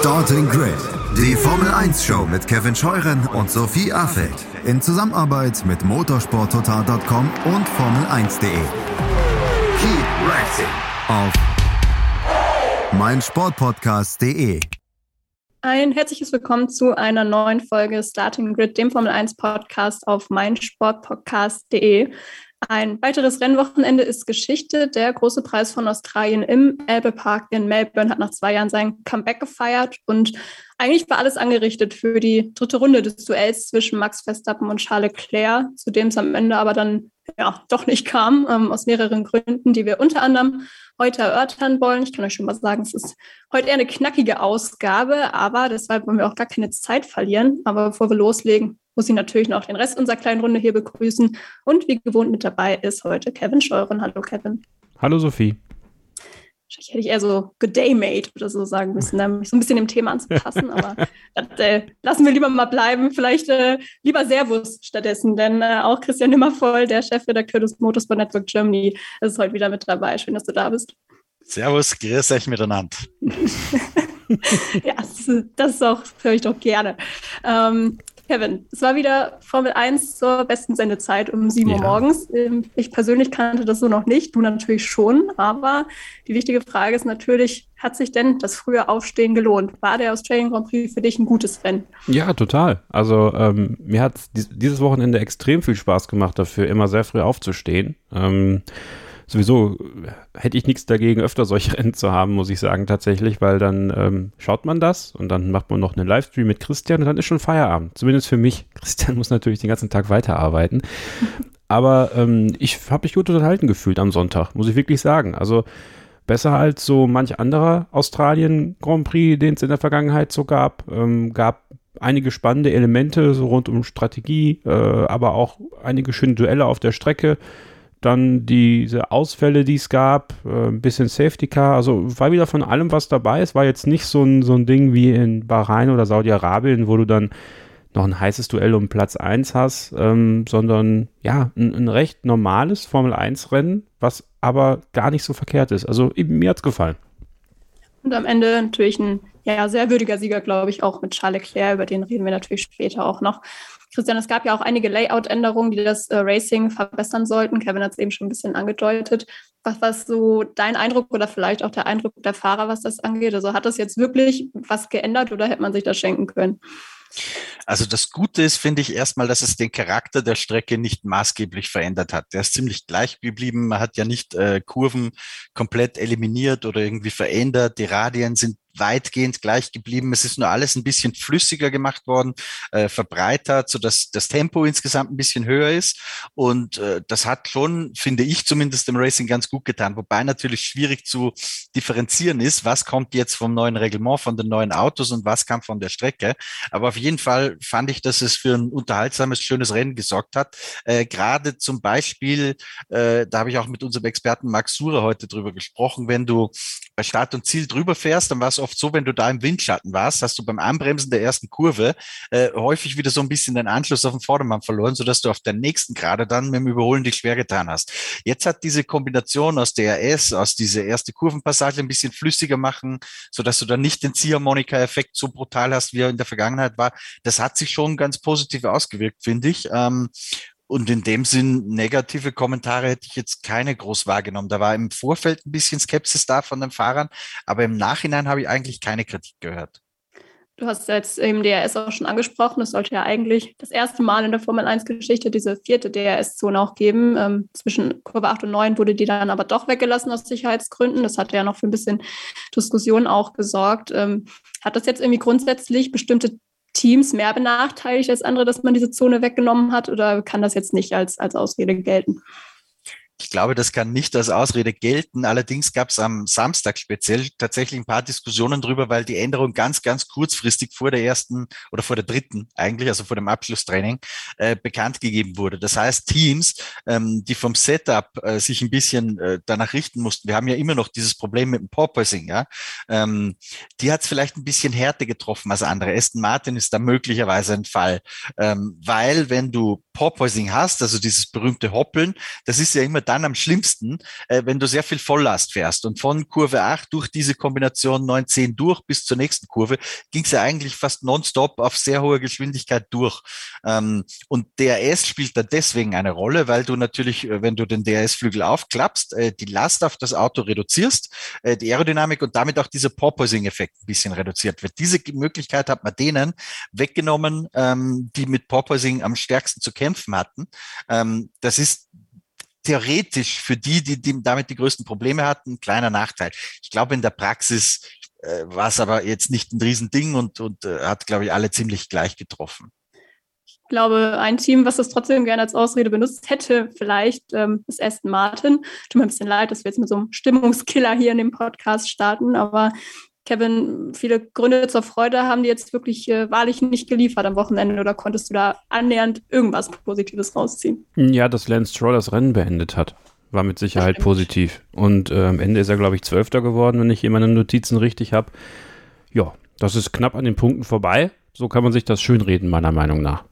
Starting Grid, die Formel 1 Show mit Kevin Scheuren und Sophie Affeld in Zusammenarbeit mit motorsporttotal.com und Formel1.de. Keep racing auf meinsportpodcast.de. Ein herzliches Willkommen zu einer neuen Folge Starting Grid, dem Formel 1 Podcast auf meinsportpodcast.de. Ein weiteres Rennwochenende ist Geschichte. Der große Preis von Australien im Elbe Park in Melbourne hat nach zwei Jahren sein Comeback gefeiert und eigentlich war alles angerichtet für die dritte Runde des Duells zwischen Max Verstappen und Charles Leclerc, zu dem es am Ende aber dann ja doch nicht kam, ähm, aus mehreren Gründen, die wir unter anderem heute erörtern wollen. Ich kann euch schon mal sagen, es ist heute eher eine knackige Ausgabe, aber deshalb wollen wir auch gar keine Zeit verlieren. Aber bevor wir loslegen, muss ich natürlich noch den Rest unserer kleinen Runde hier begrüßen. Und wie gewohnt mit dabei ist heute Kevin Scheuren. Hallo Kevin. Hallo Sophie. Wahrscheinlich hätte ich eher so Good Day Mate oder so sagen müssen, um mich so ein bisschen dem Thema anzupassen. aber das äh, lassen wir lieber mal bleiben. Vielleicht äh, lieber Servus stattdessen, denn äh, auch Christian Nimmervoll, der Chefredakteur des Motorsport Network Germany, ist heute wieder mit dabei. Schön, dass du da bist. Servus, grüß euch miteinander. ja, das, das auch, höre ich doch gerne. Ähm, Kevin, es war wieder Formel 1 zur besten Sendezeit um 7 ja. Uhr morgens. Ähm, ich persönlich kannte das so noch nicht, du natürlich schon, aber die wichtige Frage ist natürlich, hat sich denn das frühe Aufstehen gelohnt? War der Australian Grand Prix für dich ein gutes Rennen? Ja, total. Also ähm, mir hat dieses Wochenende extrem viel Spaß gemacht dafür, immer sehr früh aufzustehen. Ähm, sowieso hätte ich nichts dagegen, öfter solche Rennen zu haben, muss ich sagen, tatsächlich, weil dann ähm, schaut man das und dann macht man noch einen Livestream mit Christian und dann ist schon Feierabend. Zumindest für mich. Christian muss natürlich den ganzen Tag weiterarbeiten. Aber ähm, ich habe mich gut unterhalten gefühlt am Sonntag, muss ich wirklich sagen. Also besser als so manch anderer Australien Grand Prix, den es in der Vergangenheit so gab. Ähm, gab einige spannende Elemente so rund um Strategie, äh, aber auch einige schöne Duelle auf der Strecke dann diese Ausfälle, die es gab, äh, ein bisschen Safety Car, also war wieder von allem was dabei. Es war jetzt nicht so ein, so ein Ding wie in Bahrain oder Saudi-Arabien, wo du dann noch ein heißes Duell um Platz 1 hast, ähm, sondern ja, ein, ein, recht normales Formel-1-Rennen, was aber gar nicht so verkehrt ist. Also mir hat es gefallen. Und am Ende natürlich ein ja, sehr würdiger Sieger, glaube ich, auch mit Charles Leclerc, über den reden wir natürlich später auch noch. Christian, es gab ja auch einige Layout-Änderungen, die das äh, Racing verbessern sollten. Kevin hat es eben schon ein bisschen angedeutet. Was war so dein Eindruck oder vielleicht auch der Eindruck der Fahrer, was das angeht? Also hat das jetzt wirklich was geändert oder hätte man sich das schenken können? Also das Gute ist, finde ich erstmal, dass es den Charakter der Strecke nicht maßgeblich verändert hat. Der ist ziemlich gleich geblieben. Man hat ja nicht äh, Kurven komplett eliminiert oder irgendwie verändert. Die Radien sind weitgehend gleich geblieben. Es ist nur alles ein bisschen flüssiger gemacht worden, äh, verbreitert, so dass das Tempo insgesamt ein bisschen höher ist. Und äh, das hat schon, finde ich zumindest im Racing ganz gut getan. Wobei natürlich schwierig zu differenzieren ist, was kommt jetzt vom neuen Reglement, von den neuen Autos und was kam von der Strecke. Aber auf jeden Fall fand ich, dass es für ein unterhaltsames, schönes Rennen gesorgt hat. Äh, Gerade zum Beispiel, äh, da habe ich auch mit unserem Experten Max Sure heute drüber gesprochen, wenn du bei Start und Ziel drüber fährst, dann war es oft so, wenn du da im Windschatten warst, hast du beim Anbremsen der ersten Kurve äh, häufig wieder so ein bisschen den Anschluss auf den Vordermann verloren, sodass du auf der nächsten gerade dann mit dem Überholen dich schwer getan hast. Jetzt hat diese Kombination aus DRS, aus diese erste Kurvenpassage ein bisschen flüssiger machen, sodass du dann nicht den Ziehharmonika-Effekt so brutal hast, wie er in der Vergangenheit war. Das hat sich schon ganz positiv ausgewirkt, finde ich. Ähm, und in dem Sinn, negative Kommentare hätte ich jetzt keine groß wahrgenommen. Da war im Vorfeld ein bisschen Skepsis da von den Fahrern, aber im Nachhinein habe ich eigentlich keine Kritik gehört. Du hast jetzt im DRS auch schon angesprochen, es sollte ja eigentlich das erste Mal in der Formel 1-Geschichte diese vierte DRS-Zone auch geben. Ähm, zwischen Kurve 8 und 9 wurde die dann aber doch weggelassen aus Sicherheitsgründen. Das hat ja noch für ein bisschen Diskussion auch gesorgt. Ähm, hat das jetzt irgendwie grundsätzlich bestimmte Teams mehr benachteiligt als andere, dass man diese Zone weggenommen hat? Oder kann das jetzt nicht als, als Ausrede gelten? Ich glaube, das kann nicht als Ausrede gelten. Allerdings gab es am Samstag speziell tatsächlich ein paar Diskussionen drüber, weil die Änderung ganz, ganz kurzfristig vor der ersten oder vor der dritten eigentlich, also vor dem Abschlusstraining, äh, bekannt gegeben wurde. Das heißt, Teams, ähm, die vom Setup äh, sich ein bisschen äh, danach richten mussten, wir haben ja immer noch dieses Problem mit dem Porpoising, ja, ähm, die hat es vielleicht ein bisschen härter getroffen als andere. Aston Martin ist da möglicherweise ein Fall, ähm, weil wenn du Porpoising hast, also dieses berühmte Hoppeln, das ist ja immer dann am schlimmsten, äh, wenn du sehr viel Volllast fährst. Und von Kurve 8 durch diese Kombination 9-10 durch bis zur nächsten Kurve ging es ja eigentlich fast nonstop auf sehr hoher Geschwindigkeit durch. Ähm, und DRS spielt da deswegen eine Rolle, weil du natürlich, äh, wenn du den DRS-Flügel aufklappst, äh, die Last auf das Auto reduzierst, äh, die Aerodynamik und damit auch dieser Porpoising-Effekt ein bisschen reduziert wird. Diese Möglichkeit hat man denen weggenommen, ähm, die mit Porpoising am stärksten zu kämpfen hatten. Ähm, das ist theoretisch für die, die, die damit die größten Probleme hatten, ein kleiner Nachteil. Ich glaube, in der Praxis äh, war es aber jetzt nicht ein Riesending und, und äh, hat, glaube ich, alle ziemlich gleich getroffen. Ich glaube, ein Team, was das trotzdem gerne als Ausrede benutzt hätte, vielleicht ähm, ist Aston Martin. Tut mir ein bisschen leid, dass wir jetzt mit so einem Stimmungskiller hier in dem Podcast starten, aber Kevin, viele Gründe zur Freude haben die jetzt wirklich äh, wahrlich nicht geliefert am Wochenende oder konntest du da annähernd irgendwas Positives rausziehen? Ja, dass Lance Stroll das Rennen beendet hat, war mit Sicherheit positiv. Und äh, am Ende ist er, glaube ich, Zwölfter geworden, wenn ich hier meine Notizen richtig habe. Ja, das ist knapp an den Punkten vorbei. So kann man sich das schönreden, meiner Meinung nach.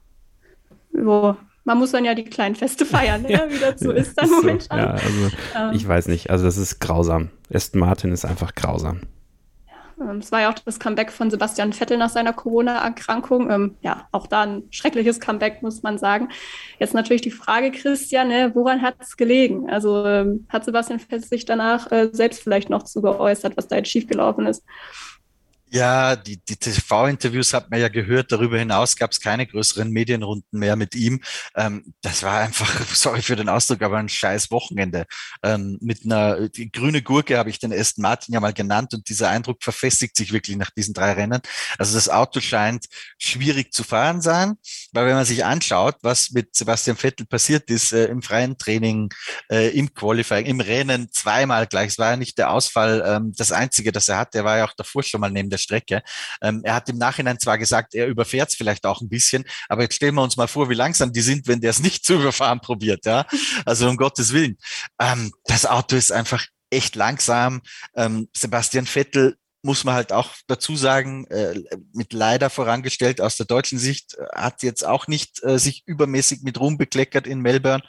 Jo, man muss dann ja die kleinen Feste feiern, ne? ja. wie das so ist dann momentan. Ja, also ähm. ich weiß nicht, also das ist grausam. Aston Martin ist einfach grausam. Ähm, es war ja auch das Comeback von Sebastian Vettel nach seiner Corona-Erkrankung. Ähm, ja, auch da ein schreckliches Comeback, muss man sagen. Jetzt natürlich die Frage, Christian, ne, woran hat es gelegen? Also ähm, hat Sebastian Vettel sich danach äh, selbst vielleicht noch zu geäußert, was da jetzt schiefgelaufen ist? Ja, die, die TV-Interviews hat man ja gehört. Darüber hinaus gab es keine größeren Medienrunden mehr mit ihm. Ähm, das war einfach, sorry für den Ausdruck, aber ein scheiß Wochenende. Ähm, mit einer grüne Gurke habe ich den Aston Martin ja mal genannt und dieser Eindruck verfestigt sich wirklich nach diesen drei Rennen. Also das Auto scheint schwierig zu fahren sein, weil wenn man sich anschaut, was mit Sebastian Vettel passiert ist äh, im freien Training, äh, im Qualifying, im Rennen zweimal gleich. Es war ja nicht der Ausfall ähm, das einzige, das er hat. Der war ja auch davor schon mal neben der der Strecke. Ähm, er hat im Nachhinein zwar gesagt, er überfährt es vielleicht auch ein bisschen, aber jetzt stellen wir uns mal vor, wie langsam die sind, wenn der es nicht zu überfahren probiert. Ja, also um Gottes Willen. Ähm, das Auto ist einfach echt langsam. Ähm, Sebastian Vettel muss man halt auch dazu sagen, äh, mit leider vorangestellt aus der deutschen Sicht, äh, hat jetzt auch nicht äh, sich übermäßig mit Ruhm bekleckert in Melbourne.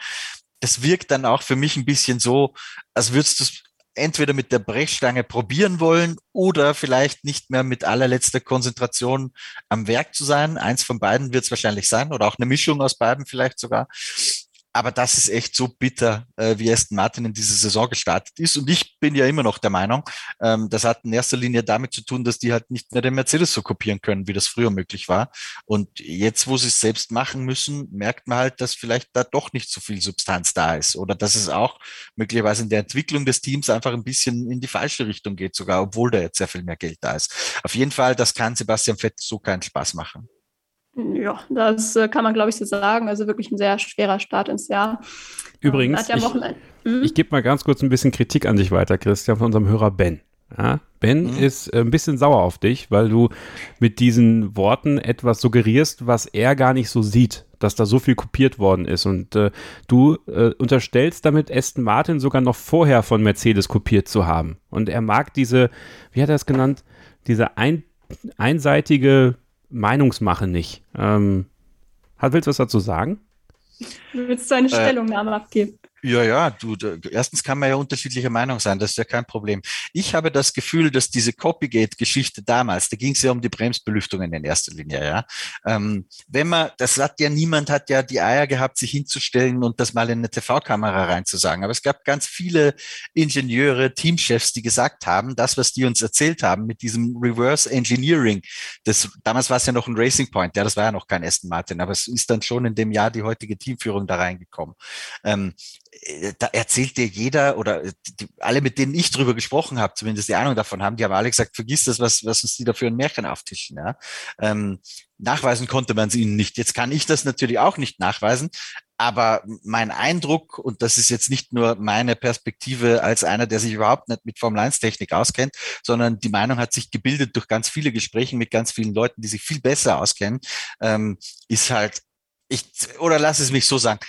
Das wirkt dann auch für mich ein bisschen so, als würdest du es entweder mit der Brechstange probieren wollen oder vielleicht nicht mehr mit allerletzter Konzentration am Werk zu sein. Eins von beiden wird es wahrscheinlich sein oder auch eine Mischung aus beiden vielleicht sogar. Aber das ist echt so bitter, äh, wie Aston Martin in diese Saison gestartet ist. Und ich bin ja immer noch der Meinung, ähm, das hat in erster Linie damit zu tun, dass die halt nicht mehr den Mercedes so kopieren können, wie das früher möglich war. Und jetzt, wo sie es selbst machen müssen, merkt man halt, dass vielleicht da doch nicht so viel Substanz da ist. Oder dass es auch möglicherweise in der Entwicklung des Teams einfach ein bisschen in die falsche Richtung geht, sogar, obwohl da jetzt sehr viel mehr Geld da ist. Auf jeden Fall, das kann Sebastian Vettel so keinen Spaß machen. Ja, das äh, kann man, glaube ich, so sagen. Also wirklich ein sehr schwerer Start ins Jahr. Übrigens, ja ich, mhm. ich gebe mal ganz kurz ein bisschen Kritik an dich weiter, Christian, von unserem Hörer Ben. Ja, ben mhm. ist äh, ein bisschen sauer auf dich, weil du mit diesen Worten etwas suggerierst, was er gar nicht so sieht, dass da so viel kopiert worden ist. Und äh, du äh, unterstellst damit Aston Martin sogar noch vorher von Mercedes kopiert zu haben. Und er mag diese, wie hat er es genannt, diese ein, einseitige Meinungsmache nicht. Ähm, willst du was dazu sagen? Willst du eine äh, Stellungnahme abgeben? Ja, ja, du, erstens kann man ja unterschiedlicher Meinung sein, das ist ja kein Problem. Ich habe das Gefühl, dass diese Copygate-Geschichte damals, da ging es ja um die Bremsbelüftungen in erster Linie, ja. Ähm, wenn man, das hat ja niemand hat ja die Eier gehabt, sich hinzustellen und das mal in eine TV-Kamera reinzusagen. Aber es gab ganz viele Ingenieure, Teamchefs, die gesagt haben, das, was die uns erzählt haben mit diesem Reverse Engineering, das, damals war es ja noch ein Racing Point, ja, das war ja noch kein Aston Martin, aber es ist dann schon in dem Jahr die heutige Teamführung da reingekommen. Ähm, äh, da erzählt dir jeder oder die, alle, mit denen ich drüber gesprochen habe, zumindest die Ahnung davon haben, die haben alle gesagt, vergiss das, was, was uns die da für ein Märchen auftischen. Ja? Ähm, nachweisen konnte man es ihnen nicht. Jetzt kann ich das natürlich auch nicht nachweisen, aber mein Eindruck, und das ist jetzt nicht nur meine Perspektive als einer, der sich überhaupt nicht mit Formel 1 Technik auskennt, sondern die Meinung hat sich gebildet durch ganz viele Gespräche mit ganz vielen Leuten, die sich viel besser auskennen, ähm, ist halt, ich, oder lass es mich so sagen,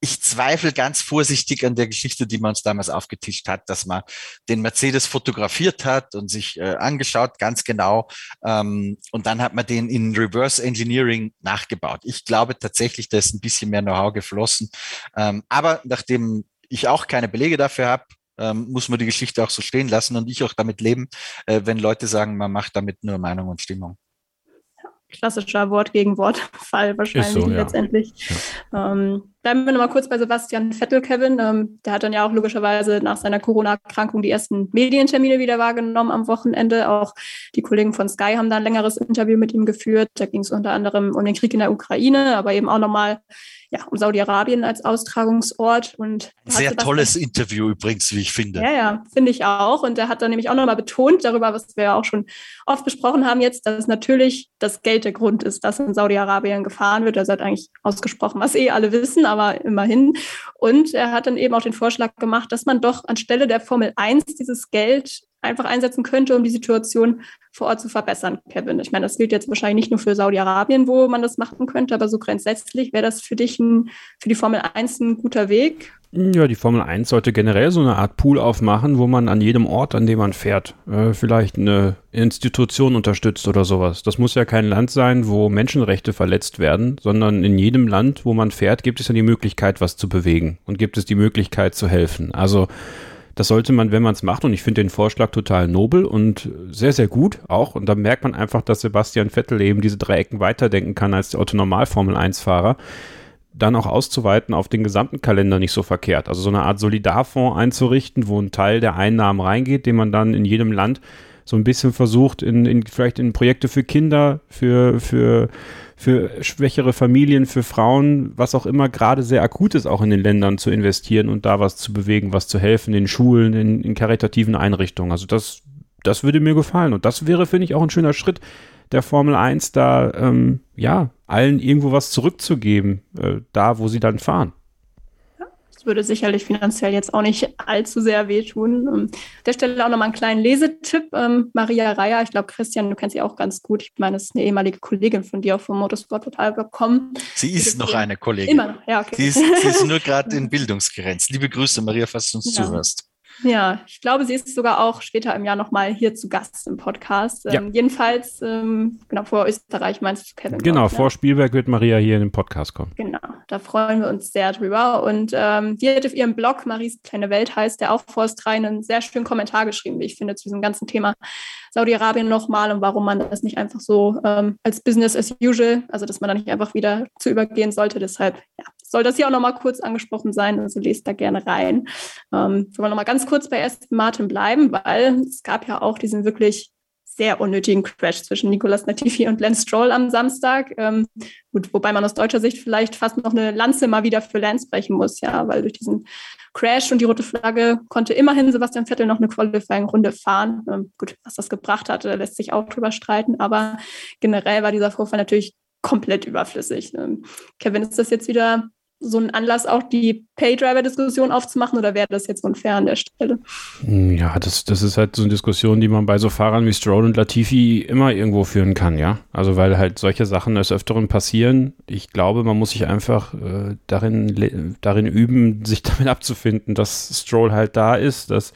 ich zweifle ganz vorsichtig an der Geschichte, die man uns damals aufgetischt hat, dass man den Mercedes fotografiert hat und sich äh, angeschaut, ganz genau. Ähm, und dann hat man den in Reverse Engineering nachgebaut. Ich glaube tatsächlich, da ist ein bisschen mehr Know-how geflossen. Ähm, aber nachdem ich auch keine Belege dafür habe, ähm, muss man die Geschichte auch so stehen lassen und ich auch damit leben, äh, wenn Leute sagen, man macht damit nur Meinung und Stimmung klassischer Wort gegen Wort Fall wahrscheinlich so, letztendlich. Ja. Ähm, bleiben wir nochmal kurz bei Sebastian Vettel, Kevin. Ähm, der hat dann ja auch logischerweise nach seiner Corona-Erkrankung die ersten Medientermine wieder wahrgenommen am Wochenende. Auch die Kollegen von Sky haben da ein längeres Interview mit ihm geführt. Da ging es unter anderem um den Krieg in der Ukraine, aber eben auch nochmal ja, um Saudi-Arabien als Austragungsort. Und Sehr tolles Interview übrigens, wie ich finde. Ja, ja, finde ich auch. Und er hat dann nämlich auch nochmal betont darüber, was wir ja auch schon oft besprochen haben jetzt, dass natürlich das Geld der Grund ist, dass in Saudi-Arabien gefahren wird. Er hat eigentlich ausgesprochen, was eh alle wissen, aber immerhin. Und er hat dann eben auch den Vorschlag gemacht, dass man doch anstelle der Formel 1 dieses Geld einfach einsetzen könnte, um die Situation vor Ort zu verbessern, Kevin. Ich meine, das gilt jetzt wahrscheinlich nicht nur für Saudi-Arabien, wo man das machen könnte, aber so grundsätzlich wäre das für dich ein, für die Formel 1 ein guter Weg? Ja, die Formel 1 sollte generell so eine Art Pool aufmachen, wo man an jedem Ort, an dem man fährt, äh, vielleicht eine Institution unterstützt oder sowas. Das muss ja kein Land sein, wo Menschenrechte verletzt werden, sondern in jedem Land, wo man fährt, gibt es ja die Möglichkeit, was zu bewegen und gibt es die Möglichkeit zu helfen. Also das sollte man, wenn man es macht, und ich finde den Vorschlag total nobel und sehr, sehr gut auch. Und da merkt man einfach, dass Sebastian Vettel eben diese drei Ecken weiterdenken kann als der Otto-Normal-Formel-1-Fahrer dann auch auszuweiten auf den gesamten Kalender nicht so verkehrt. Also so eine Art Solidarfonds einzurichten, wo ein Teil der Einnahmen reingeht, den man dann in jedem Land so ein bisschen versucht, in, in vielleicht in Projekte für Kinder, für, für für schwächere Familien, für Frauen, was auch immer gerade sehr akut ist, auch in den Ländern zu investieren und da was zu bewegen, was zu helfen, in Schulen, in, in karitativen Einrichtungen. Also das, das würde mir gefallen. Und das wäre, finde ich, auch ein schöner Schritt der Formel 1, da ähm, ja, allen irgendwo was zurückzugeben, äh, da wo sie dann fahren. Das würde sicherlich finanziell jetzt auch nicht allzu sehr wehtun. Um, an der Stelle auch nochmal einen kleinen Lesetipp. Ähm, Maria Reier, ich glaube, Christian, du kennst sie auch ganz gut. Ich meine, es ist eine ehemalige Kollegin von dir auch vom Motorsport total gekommen. Sie ist noch eine Kollegin. Immer noch, ja, okay. Sie ist, sie ist nur gerade in Bildungsgrenzen. Liebe Grüße, Maria, falls du uns ja. zuhörst. Ja, ich glaube, sie ist sogar auch später im Jahr nochmal hier zu Gast im Podcast. Ja. Ähm, jedenfalls, ähm, genau, vor Österreich meinst du, Kevin? Genau, Gott, ne? vor Spielberg wird Maria hier in den Podcast kommen. Genau, da freuen wir uns sehr drüber. Und ähm, die hat auf ihrem Blog, Maries kleine Welt heißt, der auch vor rein, einen sehr schönen Kommentar geschrieben, wie ich finde, zu diesem ganzen Thema Saudi-Arabien nochmal und warum man das nicht einfach so ähm, als Business as usual, also dass man da nicht einfach wieder zu übergehen sollte. Deshalb ja, soll das hier auch nochmal kurz angesprochen sein. Also lest da gerne rein. Ähm, wollen wir nochmal ganz kurz bei Aston Martin bleiben, weil es gab ja auch diesen wirklich sehr unnötigen Crash zwischen Nicolas Latifi und Lance Stroll am Samstag. Ähm, gut, wobei man aus deutscher Sicht vielleicht fast noch eine Lanze mal wieder für Lance brechen muss, ja, weil durch diesen Crash und die rote Flagge konnte immerhin Sebastian Vettel noch eine Qualifying-Runde fahren. Ähm, gut, was das gebracht hatte, lässt sich auch drüber streiten, aber generell war dieser Vorfall natürlich komplett überflüssig. Ähm, Kevin, ist das jetzt wieder so ein Anlass, auch die Pay-Driver-Diskussion aufzumachen oder wäre das jetzt unfair an der Stelle? Hm, ja, das, das ist halt so eine Diskussion, die man bei so Fahrern wie Stroll und Latifi immer irgendwo führen kann, ja. Also weil halt solche Sachen des Öfteren passieren. Ich glaube, man muss sich einfach äh, darin, darin üben, sich damit abzufinden, dass Stroll halt da ist, dass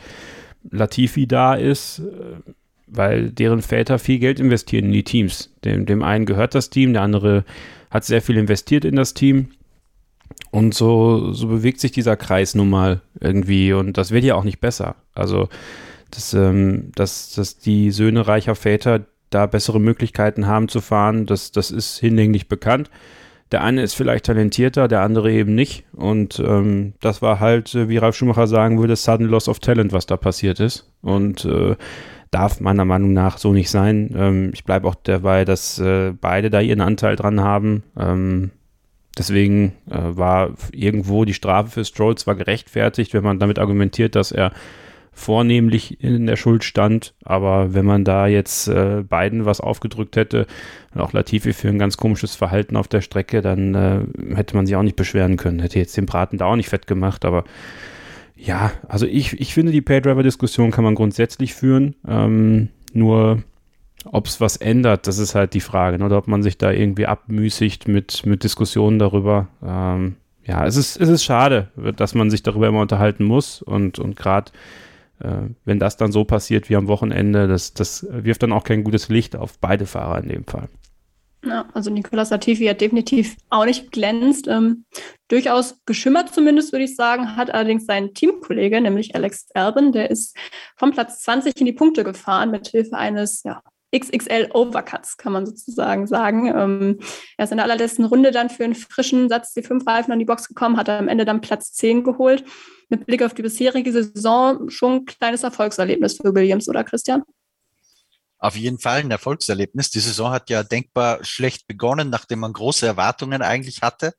Latifi da ist, äh, weil deren Väter viel Geld investieren in die Teams. Dem, dem einen gehört das Team, der andere hat sehr viel investiert in das Team und so, so bewegt sich dieser Kreis nun mal irgendwie und das wird ja auch nicht besser. Also, dass, ähm, dass, dass die Söhne reicher Väter da bessere Möglichkeiten haben zu fahren, das, das ist hinlänglich bekannt. Der eine ist vielleicht talentierter, der andere eben nicht. Und ähm, das war halt, äh, wie Ralf Schumacher sagen würde, sudden loss of talent, was da passiert ist. Und äh, darf meiner Meinung nach so nicht sein. Ähm, ich bleibe auch dabei, dass äh, beide da ihren Anteil dran haben. Ähm, Deswegen äh, war irgendwo die Strafe für Stroll zwar gerechtfertigt, wenn man damit argumentiert, dass er vornehmlich in der Schuld stand, aber wenn man da jetzt äh, beiden was aufgedrückt hätte auch Latifi für ein ganz komisches Verhalten auf der Strecke, dann äh, hätte man sich auch nicht beschweren können. Hätte jetzt den Braten da auch nicht fett gemacht, aber ja, also ich, ich finde, die Paydriver-Diskussion kann man grundsätzlich führen. Ähm, nur ob es was ändert, das ist halt die Frage. Ne? Oder ob man sich da irgendwie abmüßigt mit, mit Diskussionen darüber. Ähm, ja, es ist, es ist schade, dass man sich darüber immer unterhalten muss. Und, und gerade äh, wenn das dann so passiert wie am Wochenende, das, das wirft dann auch kein gutes Licht auf beide Fahrer in dem Fall. Ja, also Nicolas Latifi hat definitiv auch nicht glänzt. Ähm, durchaus geschimmert zumindest, würde ich sagen, hat allerdings sein Teamkollege, nämlich Alex Albin, der ist vom Platz 20 in die Punkte gefahren mit Hilfe eines ja, XXL Overcuts, kann man sozusagen sagen. Ähm, er ist in der allerletzten Runde dann für einen frischen Satz die fünf Reifen an die Box gekommen, hat am Ende dann Platz 10 geholt. Mit Blick auf die bisherige Saison schon ein kleines Erfolgserlebnis für Williams, oder Christian? Auf jeden Fall ein Erfolgserlebnis. Die Saison hat ja denkbar schlecht begonnen, nachdem man große Erwartungen eigentlich hatte.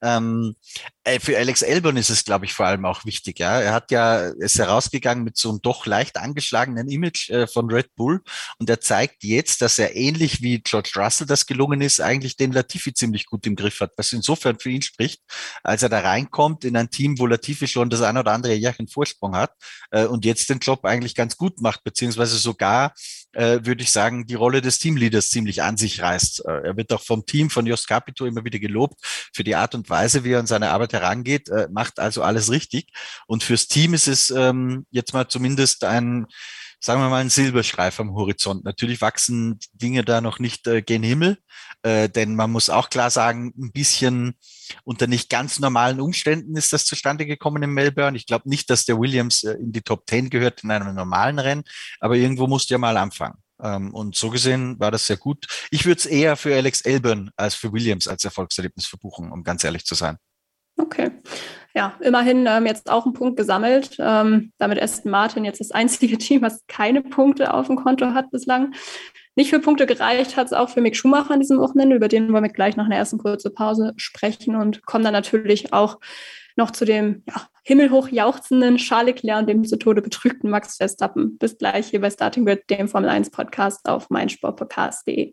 Ähm, äh, für Alex Elbern ist es, glaube ich, vor allem auch wichtig. Ja, er hat ja ist herausgegangen mit so einem doch leicht angeschlagenen Image äh, von Red Bull und er zeigt jetzt, dass er ähnlich wie George Russell das gelungen ist, eigentlich den Latifi ziemlich gut im Griff hat, was insofern für ihn spricht, als er da reinkommt in ein Team, wo Latifi schon das ein oder andere Jährchen Vorsprung hat äh, und jetzt den Job eigentlich ganz gut macht, beziehungsweise sogar äh, würde ich sagen, die Rolle des Teamleaders ziemlich an sich reißt. Äh, er wird auch vom Team von Jos Capito immer wieder gelobt für die Art und Weise, wie er an seine Arbeit herangeht, äh, macht also alles richtig. Und fürs Team ist es ähm, jetzt mal zumindest ein sagen wir mal, ein Silberstreif am Horizont. Natürlich wachsen Dinge da noch nicht äh, gen Himmel, äh, denn man muss auch klar sagen, ein bisschen unter nicht ganz normalen Umständen ist das zustande gekommen in Melbourne. Ich glaube nicht, dass der Williams äh, in die Top Ten gehört in einem normalen Rennen, aber irgendwo musste ja mal anfangen. Ähm, und so gesehen war das sehr gut. Ich würde es eher für Alex Elburn als für Williams als Erfolgserlebnis verbuchen, um ganz ehrlich zu sein. Okay. Ja, immerhin ähm, jetzt auch einen Punkt gesammelt. Ähm, damit Aston Martin jetzt das einzige Team, was keine Punkte auf dem Konto hat bislang. Nicht für Punkte gereicht hat es auch für Mick Schumacher an diesem Wochenende, über den wollen wir gleich nach einer ersten kurzen Pause sprechen und kommen dann natürlich auch noch zu dem ja, himmelhoch jauchzenden Charles Leclerc und dem zu Tode betrügten Max Verstappen. Bis gleich hier bei Starting Grid, dem Formel 1 Podcast auf meinsportpodcast.de.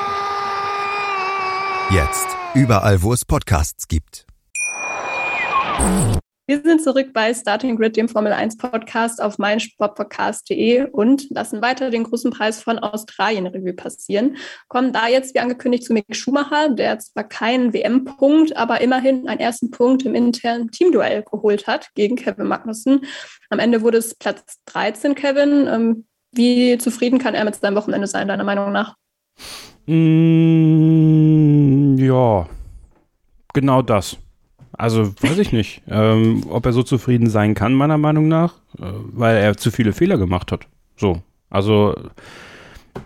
Jetzt. Überall, wo es Podcasts gibt. Wir sind zurück bei Starting Grid, dem Formel 1 Podcast auf meinsportpodcast.de und lassen weiter den großen Preis von Australien Revue passieren. Kommen da jetzt, wie angekündigt, zu Mick Schumacher, der zwar keinen WM-Punkt, aber immerhin einen ersten Punkt im internen Teamduell geholt hat gegen Kevin Magnussen. Am Ende wurde es Platz 13, Kevin. Ähm, wie zufrieden kann er mit seinem Wochenende sein, deiner Meinung nach? Mm, ja, genau das. Also weiß ich nicht, ähm, ob er so zufrieden sein kann, meiner Meinung nach, äh, weil er zu viele Fehler gemacht hat. So, also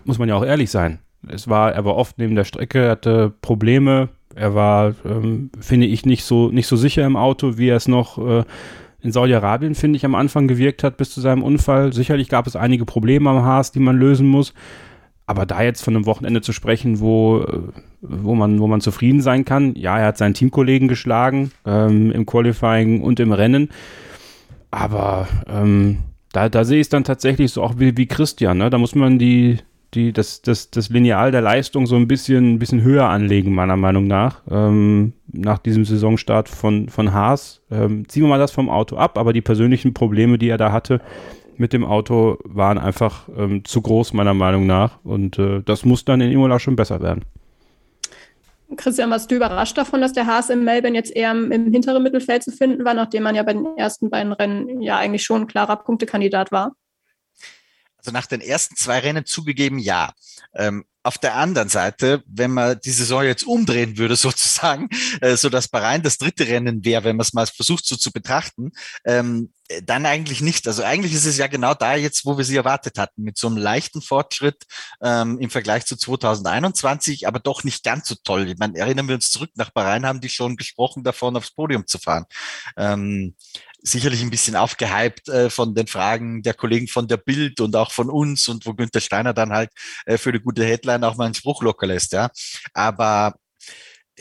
muss man ja auch ehrlich sein. Es war, er war oft neben der Strecke, hatte Probleme. Er war, ähm, finde ich, nicht so nicht so sicher im Auto, wie er es noch äh, in Saudi-Arabien, finde ich, am Anfang gewirkt hat bis zu seinem Unfall. Sicherlich gab es einige Probleme am Haas, die man lösen muss. Aber da jetzt von einem Wochenende zu sprechen, wo, äh, wo, man, wo man zufrieden sein kann, ja, er hat seinen Teamkollegen geschlagen ähm, im Qualifying und im Rennen. Aber ähm, da, da sehe ich es dann tatsächlich so auch wie, wie Christian. Ne? Da muss man die, die, das, das, das Lineal der Leistung so ein bisschen, ein bisschen höher anlegen, meiner Meinung nach. Ähm, nach diesem Saisonstart von, von Haas. Ähm, ziehen wir mal das vom Auto ab, aber die persönlichen Probleme, die er da hatte, mit dem Auto waren einfach ähm, zu groß, meiner Meinung nach. Und äh, das muss dann in Imola schon besser werden. Christian, warst du überrascht davon, dass der Haas in Melbourne jetzt eher im, im hinteren Mittelfeld zu finden war, nachdem man ja bei den ersten beiden Rennen ja eigentlich schon ein klarer Punktekandidat war? Also nach den ersten zwei Rennen zugegeben, ja. Ähm, auf der anderen Seite, wenn man die Saison jetzt umdrehen würde, sozusagen, äh, so dass Bahrain das dritte Rennen wäre, wenn man es mal versucht so zu betrachten, ähm, dann eigentlich nicht. Also eigentlich ist es ja genau da jetzt, wo wir sie erwartet hatten, mit so einem leichten Fortschritt ähm, im Vergleich zu 2021, aber doch nicht ganz so toll. Ich meine, erinnern wir uns zurück nach Bahrain, haben die schon gesprochen davon, aufs Podium zu fahren. Ähm, sicherlich ein bisschen aufgehypt äh, von den Fragen der Kollegen von der Bild und auch von uns und wo Günther Steiner dann halt äh, für eine gute Headline auch mal einen Spruch locker lässt, ja. Aber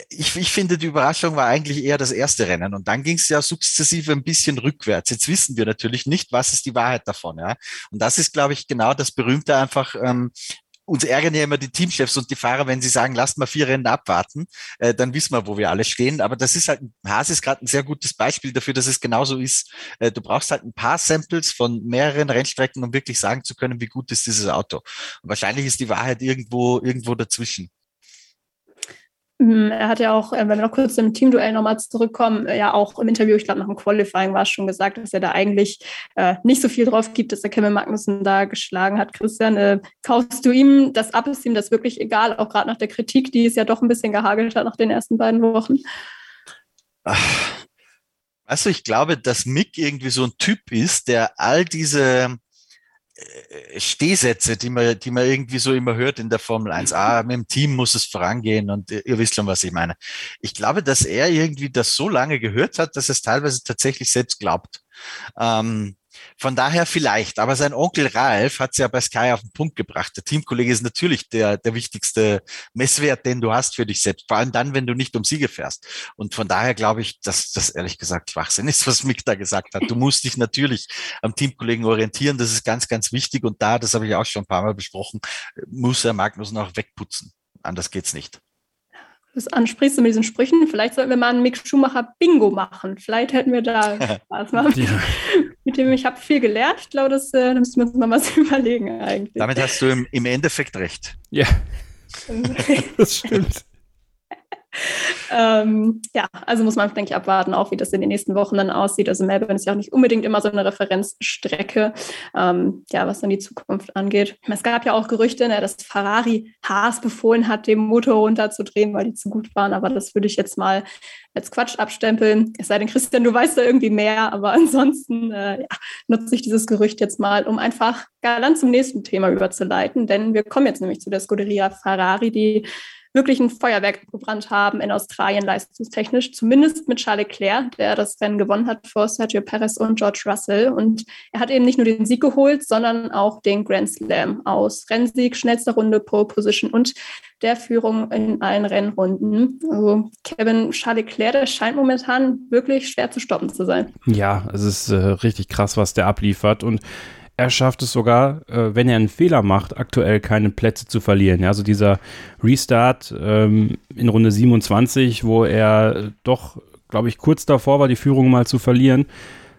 ich, ich finde, die Überraschung war eigentlich eher das erste Rennen und dann ging es ja sukzessive ein bisschen rückwärts. Jetzt wissen wir natürlich nicht, was ist die Wahrheit davon, ja. Und das ist, glaube ich, genau das Berühmte einfach, ähm, uns ärgern ja immer die Teamchefs und die Fahrer, wenn sie sagen, lasst mal vier Rennen abwarten, äh, dann wissen wir, wo wir alle stehen. Aber das ist halt, Haas ist gerade ein sehr gutes Beispiel dafür, dass es genauso ist. Äh, du brauchst halt ein paar Samples von mehreren Rennstrecken, um wirklich sagen zu können, wie gut ist dieses Auto. Und wahrscheinlich ist die Wahrheit irgendwo, irgendwo dazwischen. Hm, er hat ja auch, äh, wenn wir noch kurz im Teamduell nochmal zurückkommen, äh, ja auch im Interview, ich glaube nach dem Qualifying war es schon gesagt, dass er da eigentlich äh, nicht so viel drauf gibt, dass er Kevin Magnussen da geschlagen hat. Christian, äh, kaufst du ihm das ab? Ist ihm das wirklich egal, auch gerade nach der Kritik, die es ja doch ein bisschen gehagelt hat nach den ersten beiden Wochen? Ach, also ich glaube, dass Mick irgendwie so ein Typ ist, der all diese Stehsätze, die man, die man irgendwie so immer hört in der Formel 1. Ah, mit dem Team muss es vorangehen und ihr wisst schon, was ich meine. Ich glaube, dass er irgendwie das so lange gehört hat, dass es teilweise tatsächlich selbst glaubt. Ähm, von daher vielleicht, aber sein Onkel Ralf hat es ja bei Sky auf den Punkt gebracht. Der Teamkollege ist natürlich der, der wichtigste Messwert, den du hast für dich selbst, vor allem dann, wenn du nicht um Siege fährst. Und von daher glaube ich, dass das ehrlich gesagt Schwachsinn ist, was Mick da gesagt hat. Du musst dich natürlich am Teamkollegen orientieren, das ist ganz, ganz wichtig. Und da, das habe ich auch schon ein paar Mal besprochen, muss er Magnussen auch wegputzen. Anders geht's nicht das ansprichst du mit diesen Sprüchen. Vielleicht sollten wir mal einen Mick Schumacher Bingo machen. Vielleicht hätten wir da Spaß machen. Ja. Mit dem ich habe viel gelernt. Ich glaube, das, äh, da müssen wir uns mal was überlegen eigentlich. Damit hast du im, im Endeffekt recht. Ja. das stimmt ähm, ja, also muss man, denke ich, abwarten, auch wie das in den nächsten Wochen dann aussieht. Also Melbourne ist ja auch nicht unbedingt immer so eine Referenzstrecke, ähm, ja, was dann die Zukunft angeht. Es gab ja auch Gerüchte, ne, dass Ferrari Haas befohlen hat, den Motor runterzudrehen, weil die zu gut waren. Aber das würde ich jetzt mal als Quatsch abstempeln. Es sei denn, Christian, du weißt da irgendwie mehr. Aber ansonsten äh, ja, nutze ich dieses Gerücht jetzt mal, um einfach galant zum nächsten Thema überzuleiten. Denn wir kommen jetzt nämlich zu der Scuderia Ferrari, die wirklich ein Feuerwerk gebrannt haben in Australien leistungstechnisch, zumindest mit Charles Leclerc, der das Rennen gewonnen hat vor Sergio Perez und George Russell. Und er hat eben nicht nur den Sieg geholt, sondern auch den Grand Slam aus Rennsieg, schnellster Runde, Pole Position und der Führung in allen Rennrunden. Also Kevin Charles Leclerc, der scheint momentan wirklich schwer zu stoppen zu sein. Ja, es ist äh, richtig krass, was der abliefert und er schafft es sogar, äh, wenn er einen Fehler macht, aktuell keine Plätze zu verlieren. Ja, also dieser Restart ähm, in Runde 27, wo er doch, glaube ich, kurz davor war, die Führung mal zu verlieren.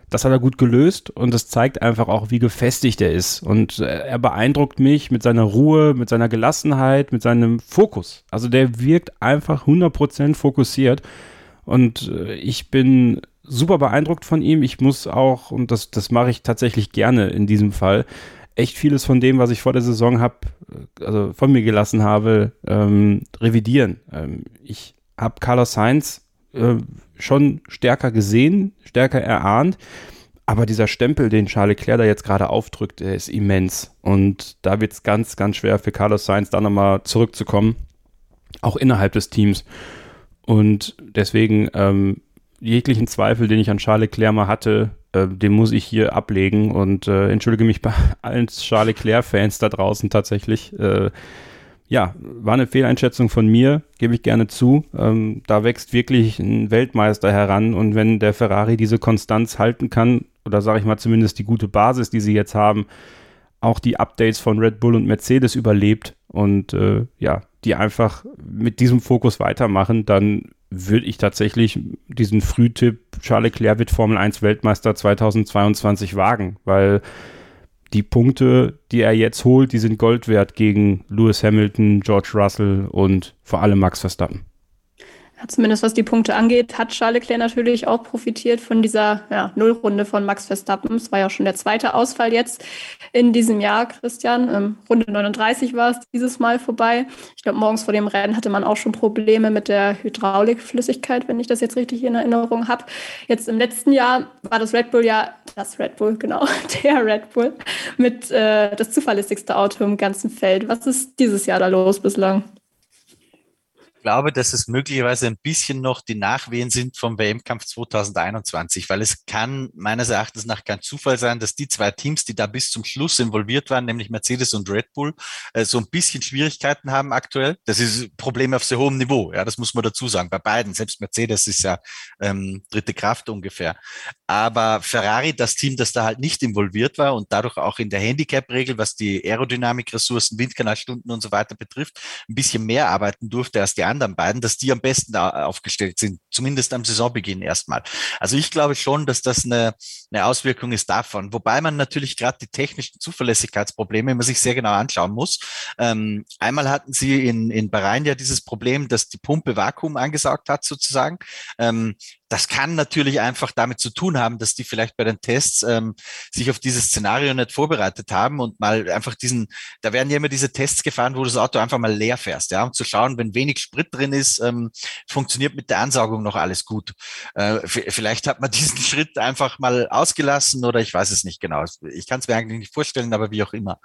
Das hat er gut gelöst und das zeigt einfach auch, wie gefestigt er ist. Und äh, er beeindruckt mich mit seiner Ruhe, mit seiner Gelassenheit, mit seinem Fokus. Also der wirkt einfach 100% fokussiert. Und äh, ich bin super beeindruckt von ihm. Ich muss auch, und das, das mache ich tatsächlich gerne in diesem Fall, echt vieles von dem, was ich vor der Saison habe, also von mir gelassen habe, ähm, revidieren. Ähm, ich habe Carlos Sainz äh, schon stärker gesehen, stärker erahnt. Aber dieser Stempel, den Charles Leclerc da jetzt gerade aufdrückt, der ist immens. Und da wird es ganz, ganz schwer für Carlos Sainz da nochmal zurückzukommen. Auch innerhalb des Teams. Und deswegen ähm, jeglichen Zweifel, den ich an Charles Leclerc mal hatte, äh, den muss ich hier ablegen und äh, entschuldige mich bei allen Charles Leclerc-Fans da draußen tatsächlich. Äh, ja, war eine Fehleinschätzung von mir, gebe ich gerne zu. Ähm, da wächst wirklich ein Weltmeister heran und wenn der Ferrari diese Konstanz halten kann, oder sage ich mal zumindest die gute Basis, die sie jetzt haben, auch die Updates von Red Bull und Mercedes überlebt und äh, ja, die einfach mit diesem Fokus weitermachen, dann würde ich tatsächlich diesen Frühtipp Charles Leclerc wird Formel 1 Weltmeister 2022 wagen, weil die Punkte, die er jetzt holt, die sind Gold wert gegen Lewis Hamilton, George Russell und vor allem Max Verstappen zumindest was die Punkte angeht, hat Charles Leclerc natürlich auch profitiert von dieser ja, Nullrunde von Max Verstappen. Es war ja schon der zweite Ausfall jetzt in diesem Jahr, Christian. Ähm, Runde 39 war es dieses Mal vorbei. Ich glaube, morgens vor dem Rennen hatte man auch schon Probleme mit der Hydraulikflüssigkeit, wenn ich das jetzt richtig in Erinnerung habe. Jetzt im letzten Jahr war das Red Bull ja, das Red Bull, genau, der Red Bull, mit äh, das zuverlässigste Auto im ganzen Feld. Was ist dieses Jahr da los bislang? Glaube, dass es möglicherweise ein bisschen noch die Nachwehen sind vom WM-Kampf 2021, weil es kann meines Erachtens nach kein Zufall sein, dass die zwei Teams, die da bis zum Schluss involviert waren, nämlich Mercedes und Red Bull, äh, so ein bisschen Schwierigkeiten haben aktuell. Das ist Probleme auf sehr hohem Niveau, ja, das muss man dazu sagen. Bei beiden, selbst Mercedes ist ja ähm, dritte Kraft ungefähr. Aber Ferrari, das Team, das da halt nicht involviert war und dadurch auch in der Handicap-Regel, was die Aerodynamik-Ressourcen, Windkanalstunden und so weiter betrifft, ein bisschen mehr arbeiten durfte als die anderen beiden, dass die am besten aufgestellt sind, zumindest am Saisonbeginn erstmal. Also ich glaube schon, dass das eine, eine Auswirkung ist davon, wobei man natürlich gerade die technischen Zuverlässigkeitsprobleme immer sich sehr genau anschauen muss. Ähm, einmal hatten sie in, in Bahrain ja dieses Problem, dass die Pumpe Vakuum angesaugt hat sozusagen. Ähm, das kann natürlich einfach damit zu tun haben, dass die vielleicht bei den Tests ähm, sich auf dieses Szenario nicht vorbereitet haben und mal einfach diesen, da werden ja immer diese Tests gefahren, wo du das Auto einfach mal leer fährst, ja, um zu schauen, wenn wenig Sprit drin ist, ähm, funktioniert mit der Ansaugung noch alles gut. Äh, vielleicht hat man diesen Schritt einfach mal ausgelassen oder ich weiß es nicht genau. Ich kann es mir eigentlich nicht vorstellen, aber wie auch immer.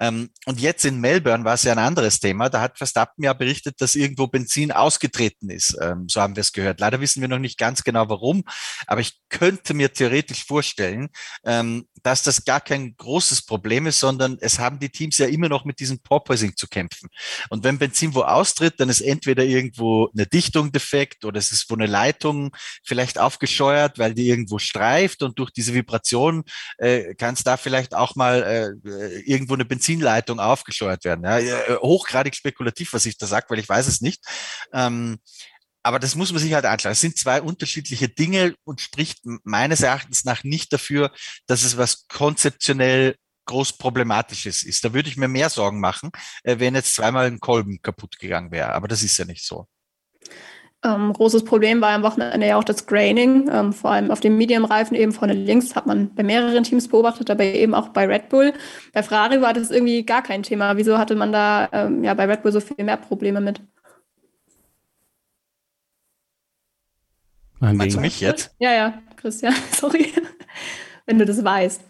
Ähm, und jetzt in Melbourne war es ja ein anderes Thema. Da hat Verstappen ja berichtet, dass irgendwo Benzin ausgetreten ist. Ähm, so haben wir es gehört. Leider wissen wir noch nicht ganz genau warum, aber ich könnte mir theoretisch vorstellen, ähm, dass das gar kein großes Problem ist, sondern es haben die Teams ja immer noch mit diesem Porpoising zu kämpfen. Und wenn Benzin wo austritt, dann ist entweder irgendwo eine Dichtung defekt oder es ist wo eine Leitung vielleicht aufgescheuert, weil die irgendwo streift und durch diese Vibration äh, kann es da vielleicht auch mal äh, irgendwo eine Benzinleitung aufgescheuert werden. Ja, äh, hochgradig spekulativ, was ich da sage, weil ich weiß es nicht. Ähm, aber das muss man sich halt anschauen. Es sind zwei unterschiedliche Dinge und spricht meines Erachtens nach nicht dafür, dass es was konzeptionell groß Problematisches ist. Da würde ich mir mehr Sorgen machen, äh, wenn jetzt zweimal ein Kolben kaputt gegangen wäre. Aber das ist ja nicht so. Ähm, großes Problem war am Wochenende ja auch das Graining, ähm, vor allem auf dem Medium-Reifen eben vorne links, hat man bei mehreren Teams beobachtet, aber eben auch bei Red Bull. Bei Ferrari war das irgendwie gar kein Thema. Wieso hatte man da ähm, ja bei Red Bull so viel mehr Probleme mit? Meinst du mich jetzt? Ja, ja, Christian, sorry, wenn du das weißt.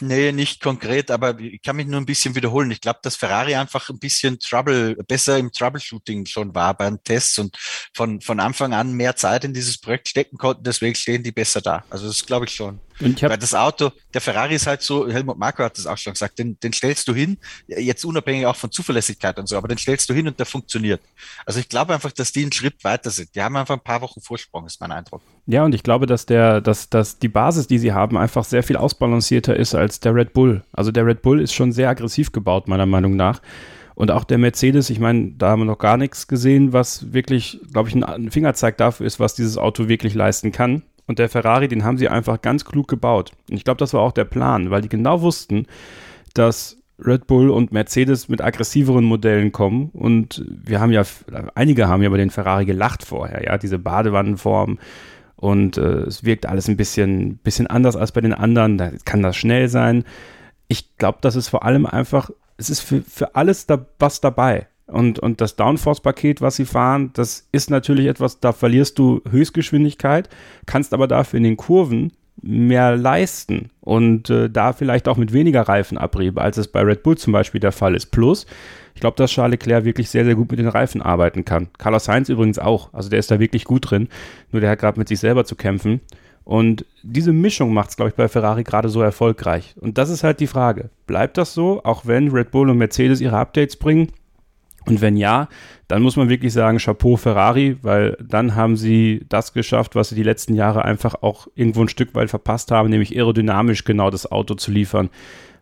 Nee, nicht konkret, aber ich kann mich nur ein bisschen wiederholen. Ich glaube, dass Ferrari einfach ein bisschen Trouble, besser im Troubleshooting schon war beim Tests und von, von Anfang an mehr Zeit in dieses Projekt stecken konnten. Deswegen stehen die besser da. Also das glaube ich schon. Weil das Auto, der Ferrari ist halt so, Helmut Marko hat das auch schon gesagt, den, den stellst du hin, jetzt unabhängig auch von Zuverlässigkeit und so, aber den stellst du hin und der funktioniert. Also ich glaube einfach, dass die einen Schritt weiter sind. Die haben einfach ein paar Wochen Vorsprung, ist mein Eindruck. Ja, und ich glaube, dass der, dass, dass die Basis, die sie haben, einfach sehr viel ausbalancierter ist als der Red Bull. Also der Red Bull ist schon sehr aggressiv gebaut, meiner Meinung nach. Und auch der Mercedes, ich meine, da haben wir noch gar nichts gesehen, was wirklich, glaube ich, ein Fingerzeig dafür ist, was dieses Auto wirklich leisten kann. Und der Ferrari, den haben sie einfach ganz klug gebaut. Und ich glaube, das war auch der Plan, weil die genau wussten, dass Red Bull und Mercedes mit aggressiveren Modellen kommen. Und wir haben ja, einige haben ja über den Ferrari gelacht vorher, ja, diese Badewannenform. Und äh, es wirkt alles ein bisschen, bisschen anders als bei den anderen. Da kann das schnell sein. Ich glaube, das ist vor allem einfach, es ist für, für alles da, was dabei. Und, und das Downforce-Paket, was sie fahren, das ist natürlich etwas, da verlierst du Höchstgeschwindigkeit, kannst aber dafür in den Kurven mehr leisten und äh, da vielleicht auch mit weniger Reifenabrieb, als es bei Red Bull zum Beispiel der Fall ist. Plus, ich glaube, dass Charles Leclerc wirklich sehr, sehr gut mit den Reifen arbeiten kann. Carlos Sainz übrigens auch. Also der ist da wirklich gut drin. Nur der hat gerade mit sich selber zu kämpfen. Und diese Mischung macht es, glaube ich, bei Ferrari gerade so erfolgreich. Und das ist halt die Frage. Bleibt das so, auch wenn Red Bull und Mercedes ihre Updates bringen? Und wenn ja, dann muss man wirklich sagen, Chapeau Ferrari, weil dann haben sie das geschafft, was sie die letzten Jahre einfach auch irgendwo ein Stück weit verpasst haben, nämlich aerodynamisch genau das Auto zu liefern,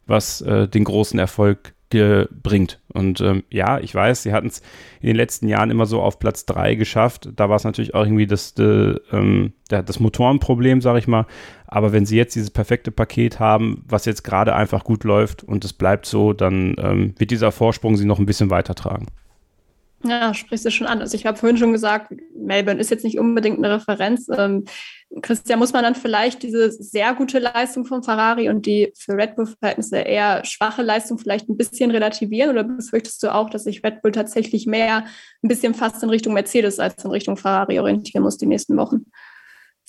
was äh, den großen Erfolg bringt. Und ähm, ja, ich weiß, sie hatten es in den letzten Jahren immer so auf Platz 3 geschafft. Da war es natürlich auch irgendwie das, de, ähm, das Motorenproblem, sage ich mal. Aber wenn sie jetzt dieses perfekte Paket haben, was jetzt gerade einfach gut läuft und es bleibt so, dann ähm, wird dieser Vorsprung sie noch ein bisschen weitertragen. Ja, sprichst du schon an. Also ich habe vorhin schon gesagt, Melbourne ist jetzt nicht unbedingt eine Referenz. Ähm, Christian, muss man dann vielleicht diese sehr gute Leistung von Ferrari und die für Red Bull-Verhältnisse eher schwache Leistung vielleicht ein bisschen relativieren? Oder befürchtest du auch, dass sich Red Bull tatsächlich mehr ein bisschen fast in Richtung Mercedes als in Richtung Ferrari orientieren muss die nächsten Wochen?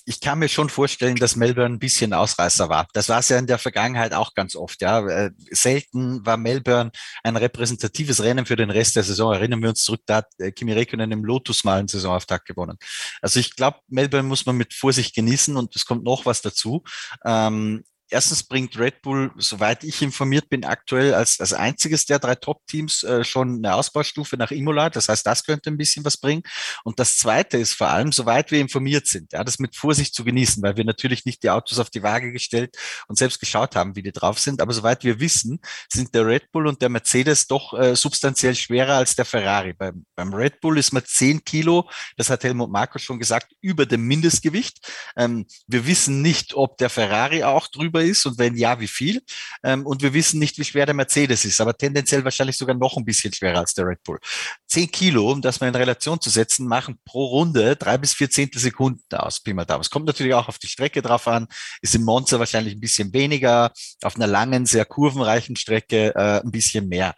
Ich kann mir schon vorstellen, dass Melbourne ein bisschen Ausreißer war. Das war es ja in der Vergangenheit auch ganz oft. Ja, äh, selten war Melbourne ein repräsentatives Rennen für den Rest der Saison. Erinnern wir uns zurück, da hat äh, Kimi Räikkönen im Lotus mal einen Saisonauftakt gewonnen. Also ich glaube, Melbourne muss man mit Vorsicht genießen und es kommt noch was dazu. Ähm, Erstens bringt Red Bull, soweit ich informiert bin, aktuell als, als einziges der drei Top-Teams äh, schon eine Ausbaustufe nach Imola. Das heißt, das könnte ein bisschen was bringen. Und das Zweite ist vor allem, soweit wir informiert sind, ja, das mit Vorsicht zu genießen, weil wir natürlich nicht die Autos auf die Waage gestellt und selbst geschaut haben, wie die drauf sind. Aber soweit wir wissen, sind der Red Bull und der Mercedes doch äh, substanziell schwerer als der Ferrari. Beim, beim Red Bull ist man 10 Kilo, das hat Helmut Marko schon gesagt, über dem Mindestgewicht. Ähm, wir wissen nicht, ob der Ferrari auch drüber ist und wenn ja, wie viel. Ähm, und wir wissen nicht, wie schwer der Mercedes ist, aber tendenziell wahrscheinlich sogar noch ein bisschen schwerer als der Red Bull. Zehn Kilo, um das mal in Relation zu setzen, machen pro Runde drei bis vier Zehntel Sekunden aus. Pi mal Es kommt natürlich auch auf die Strecke drauf an. Ist im Monster wahrscheinlich ein bisschen weniger, auf einer langen, sehr kurvenreichen Strecke äh, ein bisschen mehr.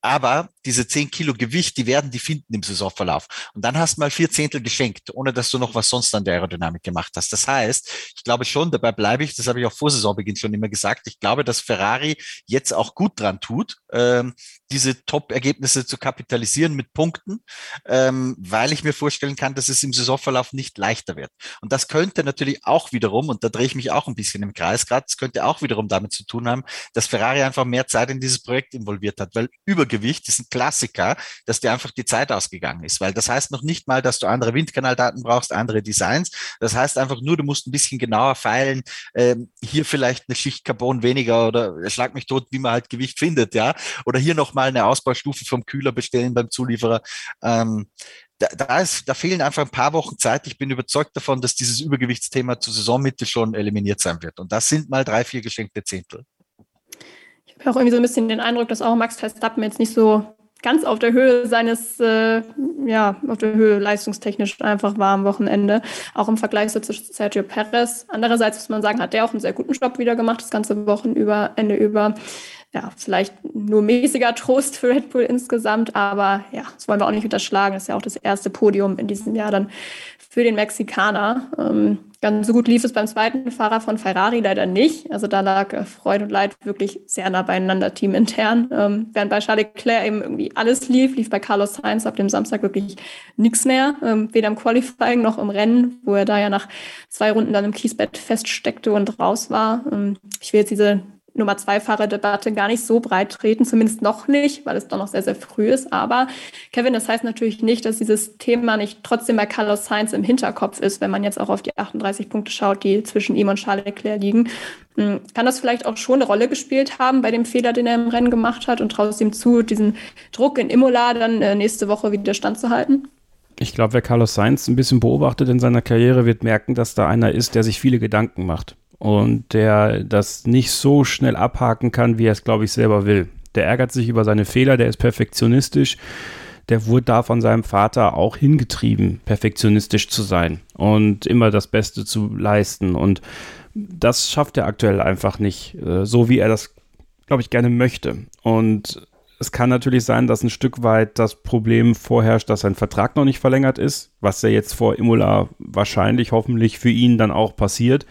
Aber diese zehn Kilo Gewicht, die werden die finden im Saisonverlauf. Und dann hast du mal vier Zehntel geschenkt, ohne dass du noch was sonst an der Aerodynamik gemacht hast. Das heißt, ich glaube schon, dabei bleibe ich, das habe ich auch vor Saisonbeginn schon immer gesagt, ich glaube, dass Ferrari jetzt auch gut dran tut, ähm, diese Top-Ergebnisse zu kapitalisieren mit Punkten, ähm, weil ich mir vorstellen kann, dass es im Saisonverlauf nicht leichter wird. Und das könnte natürlich auch wiederum, und da drehe ich mich auch ein bisschen im Kreis gerade, es könnte auch wiederum damit zu tun haben, dass Ferrari einfach mehr Zeit in dieses Projekt involviert hat, weil Übergewicht ist ein Klassiker, dass dir einfach die Zeit ausgegangen ist, weil das heißt noch nicht mal, dass du andere Windkanaldaten brauchst, andere Designs. Das heißt einfach nur, du musst ein bisschen genauer feilen, ähm, hier vielleicht eine Schicht Carbon weniger oder schlag mich tot, wie man halt Gewicht findet, ja, oder hier nochmal mal eine Ausbaustufe vom Kühler bestellen beim Zulieferer. Ähm, da, da, ist, da fehlen einfach ein paar Wochen Zeit. Ich bin überzeugt davon, dass dieses Übergewichtsthema zur Saisonmitte schon eliminiert sein wird. Und das sind mal drei, vier geschenkte Zehntel. Ich habe auch irgendwie so ein bisschen den Eindruck, dass auch Max Verstappen jetzt nicht so ganz auf der Höhe seines, äh, ja, auf der Höhe leistungstechnisch einfach war am Wochenende. Auch im Vergleich so zu Sergio Perez. Andererseits muss man sagen, hat der auch einen sehr guten Job wieder gemacht, das ganze Wochenende über ja, vielleicht nur mäßiger Trost für Red Bull insgesamt, aber ja, das wollen wir auch nicht unterschlagen. Das ist ja auch das erste Podium in diesem Jahr dann für den Mexikaner. Ähm, ganz so gut lief es beim zweiten Fahrer von Ferrari leider nicht. Also da lag äh, Freude und Leid wirklich sehr nah beieinander, teamintern. Ähm, während bei Charles Leclerc eben irgendwie alles lief, lief bei Carlos Sainz ab dem Samstag wirklich nichts mehr. Ähm, weder im Qualifying noch im Rennen, wo er da ja nach zwei Runden dann im Kiesbett feststeckte und raus war. Ähm, ich will jetzt diese Nummer zwei Fahrerdebatte gar nicht so breit treten, zumindest noch nicht, weil es doch noch sehr, sehr früh ist. Aber Kevin, das heißt natürlich nicht, dass dieses Thema nicht trotzdem bei Carlos Sainz im Hinterkopf ist, wenn man jetzt auch auf die 38 Punkte schaut, die zwischen ihm und Charles Leclerc liegen. Hm, kann das vielleicht auch schon eine Rolle gespielt haben bei dem Fehler, den er im Rennen gemacht hat und ihm zu, diesen Druck in Imola dann äh, nächste Woche wieder standzuhalten? Ich glaube, wer Carlos Sainz ein bisschen beobachtet in seiner Karriere, wird merken, dass da einer ist, der sich viele Gedanken macht und der das nicht so schnell abhaken kann, wie er es, glaube ich, selber will. Der ärgert sich über seine Fehler, der ist perfektionistisch. Der wurde da von seinem Vater auch hingetrieben, perfektionistisch zu sein und immer das Beste zu leisten. Und das schafft er aktuell einfach nicht, äh, so wie er das, glaube ich, gerne möchte. Und es kann natürlich sein, dass ein Stück weit das Problem vorherrscht, dass sein Vertrag noch nicht verlängert ist, was ja jetzt vor Imola wahrscheinlich, hoffentlich für ihn dann auch passiert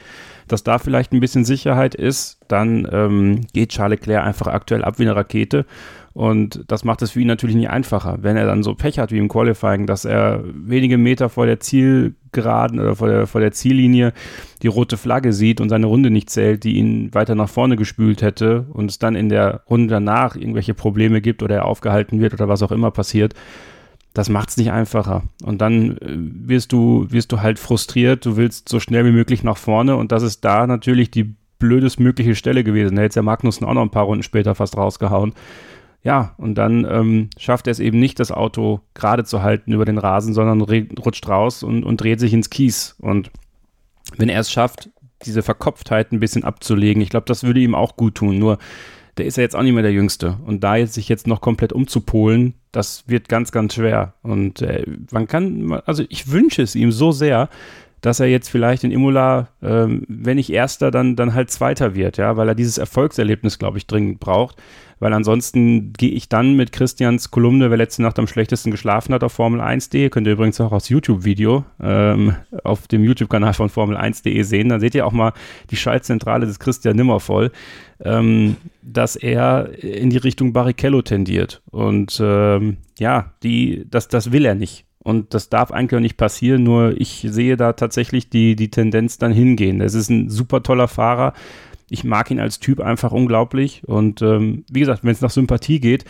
dass da vielleicht ein bisschen Sicherheit ist, dann ähm, geht Charles Leclerc einfach aktuell ab wie eine Rakete. Und das macht es für ihn natürlich nicht einfacher, wenn er dann so Pech hat wie im Qualifying, dass er wenige Meter vor der Zielgeraden oder vor der, vor der Ziellinie die rote Flagge sieht und seine Runde nicht zählt, die ihn weiter nach vorne gespült hätte und es dann in der Runde danach irgendwelche Probleme gibt oder er aufgehalten wird oder was auch immer passiert das macht es nicht einfacher. Und dann äh, wirst du, wirst du halt frustriert, du willst so schnell wie möglich nach vorne und das ist da natürlich die blödest mögliche Stelle gewesen. Da hätte ja Magnussen auch noch ein paar Runden später fast rausgehauen. Ja, und dann ähm, schafft er es eben nicht, das Auto gerade zu halten über den Rasen, sondern rutscht raus und, und dreht sich ins Kies. Und wenn er es schafft, diese Verkopftheit ein bisschen abzulegen, ich glaube, das würde ihm auch gut tun. Nur der ist ja jetzt auch nicht mehr der Jüngste. Und da jetzt sich jetzt noch komplett umzupolen, das wird ganz, ganz schwer. Und äh, man kann, also ich wünsche es ihm so sehr, dass er jetzt vielleicht in Imola, ähm, wenn nicht Erster, dann, dann halt Zweiter wird, ja, weil er dieses Erfolgserlebnis, glaube ich, dringend braucht. Weil ansonsten gehe ich dann mit Christians Kolumne, wer letzte Nacht am schlechtesten geschlafen hat, auf Formel 1.de. Könnt ihr übrigens auch aus YouTube-Video ähm, auf dem YouTube-Kanal von Formel 1.de sehen. Dann seht ihr auch mal die Schaltzentrale des Christian Nimmervoll, ähm, dass er in die Richtung Barrichello tendiert. Und ähm, ja, die, das, das will er nicht. Und das darf eigentlich auch nicht passieren, nur ich sehe da tatsächlich die, die Tendenz dann hingehen. Es ist ein super toller Fahrer. Ich mag ihn als Typ einfach unglaublich. Und ähm, wie gesagt, wenn es nach Sympathie geht,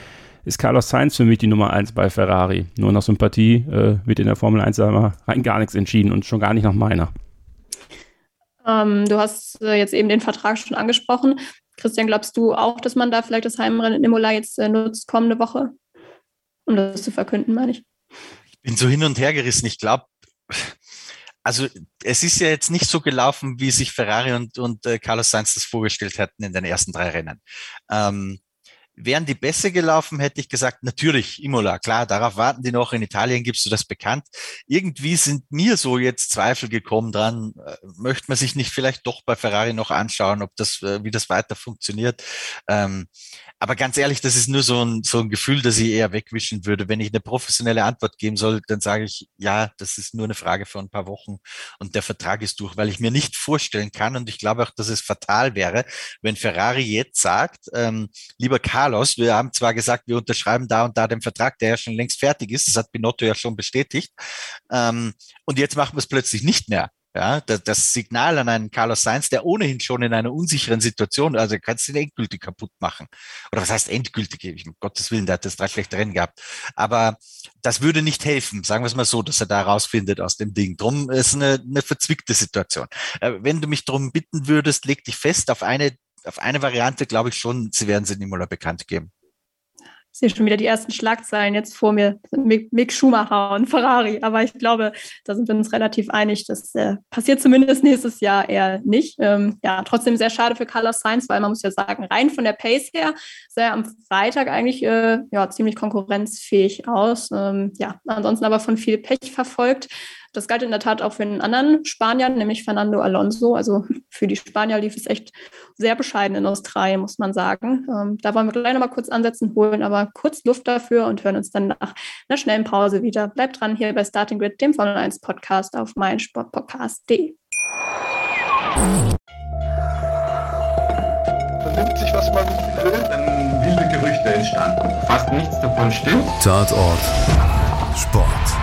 ist Carlos Sainz für mich die Nummer 1 bei Ferrari. Nur nach Sympathie äh, wird in der Formel 1 einmal rein gar nichts entschieden und schon gar nicht nach meiner. Ähm, du hast äh, jetzt eben den Vertrag schon angesprochen. Christian, glaubst du auch, dass man da vielleicht das Heimrennen in Imola jetzt äh, nutzt kommende Woche? Um das zu verkünden, meine ich bin so hin und her gerissen. Ich glaube, also es ist ja jetzt nicht so gelaufen, wie sich Ferrari und, und äh, Carlos Sainz das vorgestellt hatten in den ersten drei Rennen. Ähm, Wären die besser gelaufen, hätte ich gesagt, natürlich, Imola, klar, darauf warten die noch. In Italien gibst du das bekannt. Irgendwie sind mir so jetzt Zweifel gekommen dran, äh, möchte man sich nicht vielleicht doch bei Ferrari noch anschauen, ob das, äh, wie das weiter funktioniert. Ähm, aber ganz ehrlich, das ist nur so ein, so ein Gefühl, das ich eher wegwischen würde. Wenn ich eine professionelle Antwort geben soll, dann sage ich, ja, das ist nur eine Frage von ein paar Wochen und der Vertrag ist durch, weil ich mir nicht vorstellen kann und ich glaube auch, dass es fatal wäre, wenn Ferrari jetzt sagt, ähm, lieber Carlos, wir haben zwar gesagt, wir unterschreiben da und da den Vertrag, der ja schon längst fertig ist, das hat Binotto ja schon bestätigt, ähm, und jetzt machen wir es plötzlich nicht mehr. Ja, das Signal an einen Carlos Sainz, der ohnehin schon in einer unsicheren Situation, also kannst du ihn endgültig kaputt machen. Oder was heißt endgültig? Ich, um Gottes Willen, der hat das drei schlechte Rennen gehabt. Aber das würde nicht helfen, sagen wir es mal so, dass er da rausfindet aus dem Ding. Drum ist eine, eine verzwickte Situation. Äh, wenn du mich darum bitten würdest, leg dich fest auf eine, auf eine Variante, glaube ich schon, sie werden sie Imola bekannt geben. Ich sehe schon wieder die ersten Schlagzeilen jetzt vor mir. Mick, Schumacher und Ferrari. Aber ich glaube, da sind wir uns relativ einig. Das äh, passiert zumindest nächstes Jahr eher nicht. Ähm, ja, trotzdem sehr schade für Carlos Sainz, weil man muss ja sagen, rein von der Pace her sah er am Freitag eigentlich äh, ja, ziemlich konkurrenzfähig aus. Ähm, ja, ansonsten aber von viel Pech verfolgt. Das galt in der Tat auch für einen anderen Spanier, nämlich Fernando Alonso. Also für die Spanier lief es echt sehr bescheiden in Australien, muss man sagen. Ähm, da wollen wir gleich nochmal kurz ansetzen, holen aber kurz Luft dafür und hören uns dann nach einer schnellen Pause wieder. Bleibt dran hier bei Starting Grid, dem Formel 1 Podcast auf meinsportpodcast.de. Vernimmt sich, was man will, dann wilde Gerüchte entstanden. Fast nichts davon stimmt. Tatort. Sport.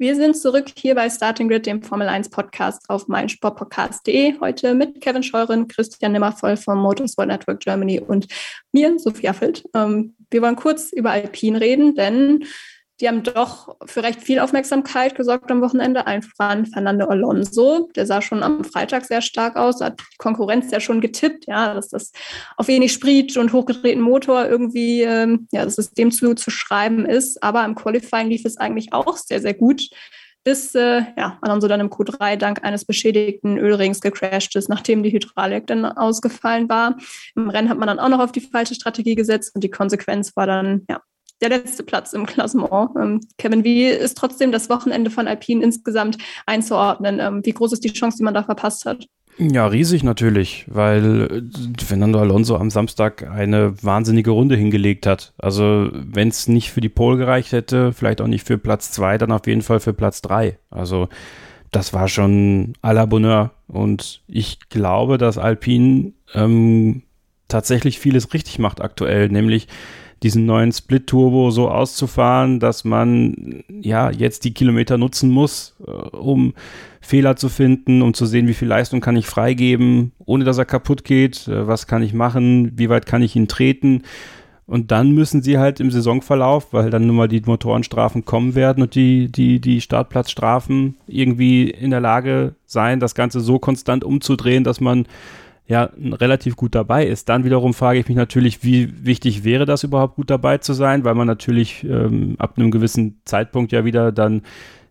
Wir sind zurück hier bei Starting Grid, dem Formel 1 Podcast auf meinsportpodcast.de. Heute mit Kevin Scheuren, Christian Nimmervoll vom Motorsport Network Germany und mir, Sophia Feld. Ähm, wir wollen kurz über Alpine reden, denn die haben doch für recht viel Aufmerksamkeit gesorgt am Wochenende. Allen voran Fernando Alonso, der sah schon am Freitag sehr stark aus, hat die Konkurrenz ja schon getippt, ja, dass das auf wenig Sprit und hochgedrehten Motor irgendwie ähm, ja, das System zu, zu schreiben ist. Aber im Qualifying lief es eigentlich auch sehr, sehr gut bis äh, ja, Alonso dann im Q3 dank eines beschädigten Ölrings gecrashed ist, nachdem die Hydraulik dann ausgefallen war. Im Rennen hat man dann auch noch auf die falsche Strategie gesetzt und die Konsequenz war dann ja, der letzte Platz im Klassement. Ähm, Kevin, wie ist trotzdem das Wochenende von Alpine insgesamt einzuordnen? Ähm, wie groß ist die Chance, die man da verpasst hat? Ja, riesig natürlich, weil äh, Fernando Alonso am Samstag eine wahnsinnige Runde hingelegt hat. Also wenn es nicht für die Pole gereicht hätte, vielleicht auch nicht für Platz zwei, dann auf jeden Fall für Platz drei. Also das war schon à la Bonheur. Und ich glaube, dass Alpine ähm, tatsächlich vieles richtig macht aktuell, nämlich diesen neuen Split-Turbo so auszufahren, dass man ja jetzt die Kilometer nutzen muss, äh, um Fehler zu finden, um zu sehen, wie viel Leistung kann ich freigeben, ohne dass er kaputt geht, äh, was kann ich machen, wie weit kann ich ihn treten. Und dann müssen sie halt im Saisonverlauf, weil dann nun mal die Motorenstrafen kommen werden und die, die, die Startplatzstrafen irgendwie in der Lage sein, das Ganze so konstant umzudrehen, dass man ja relativ gut dabei ist. Dann wiederum frage ich mich natürlich, wie wichtig wäre das überhaupt gut dabei zu sein, weil man natürlich ähm, ab einem gewissen Zeitpunkt ja wieder dann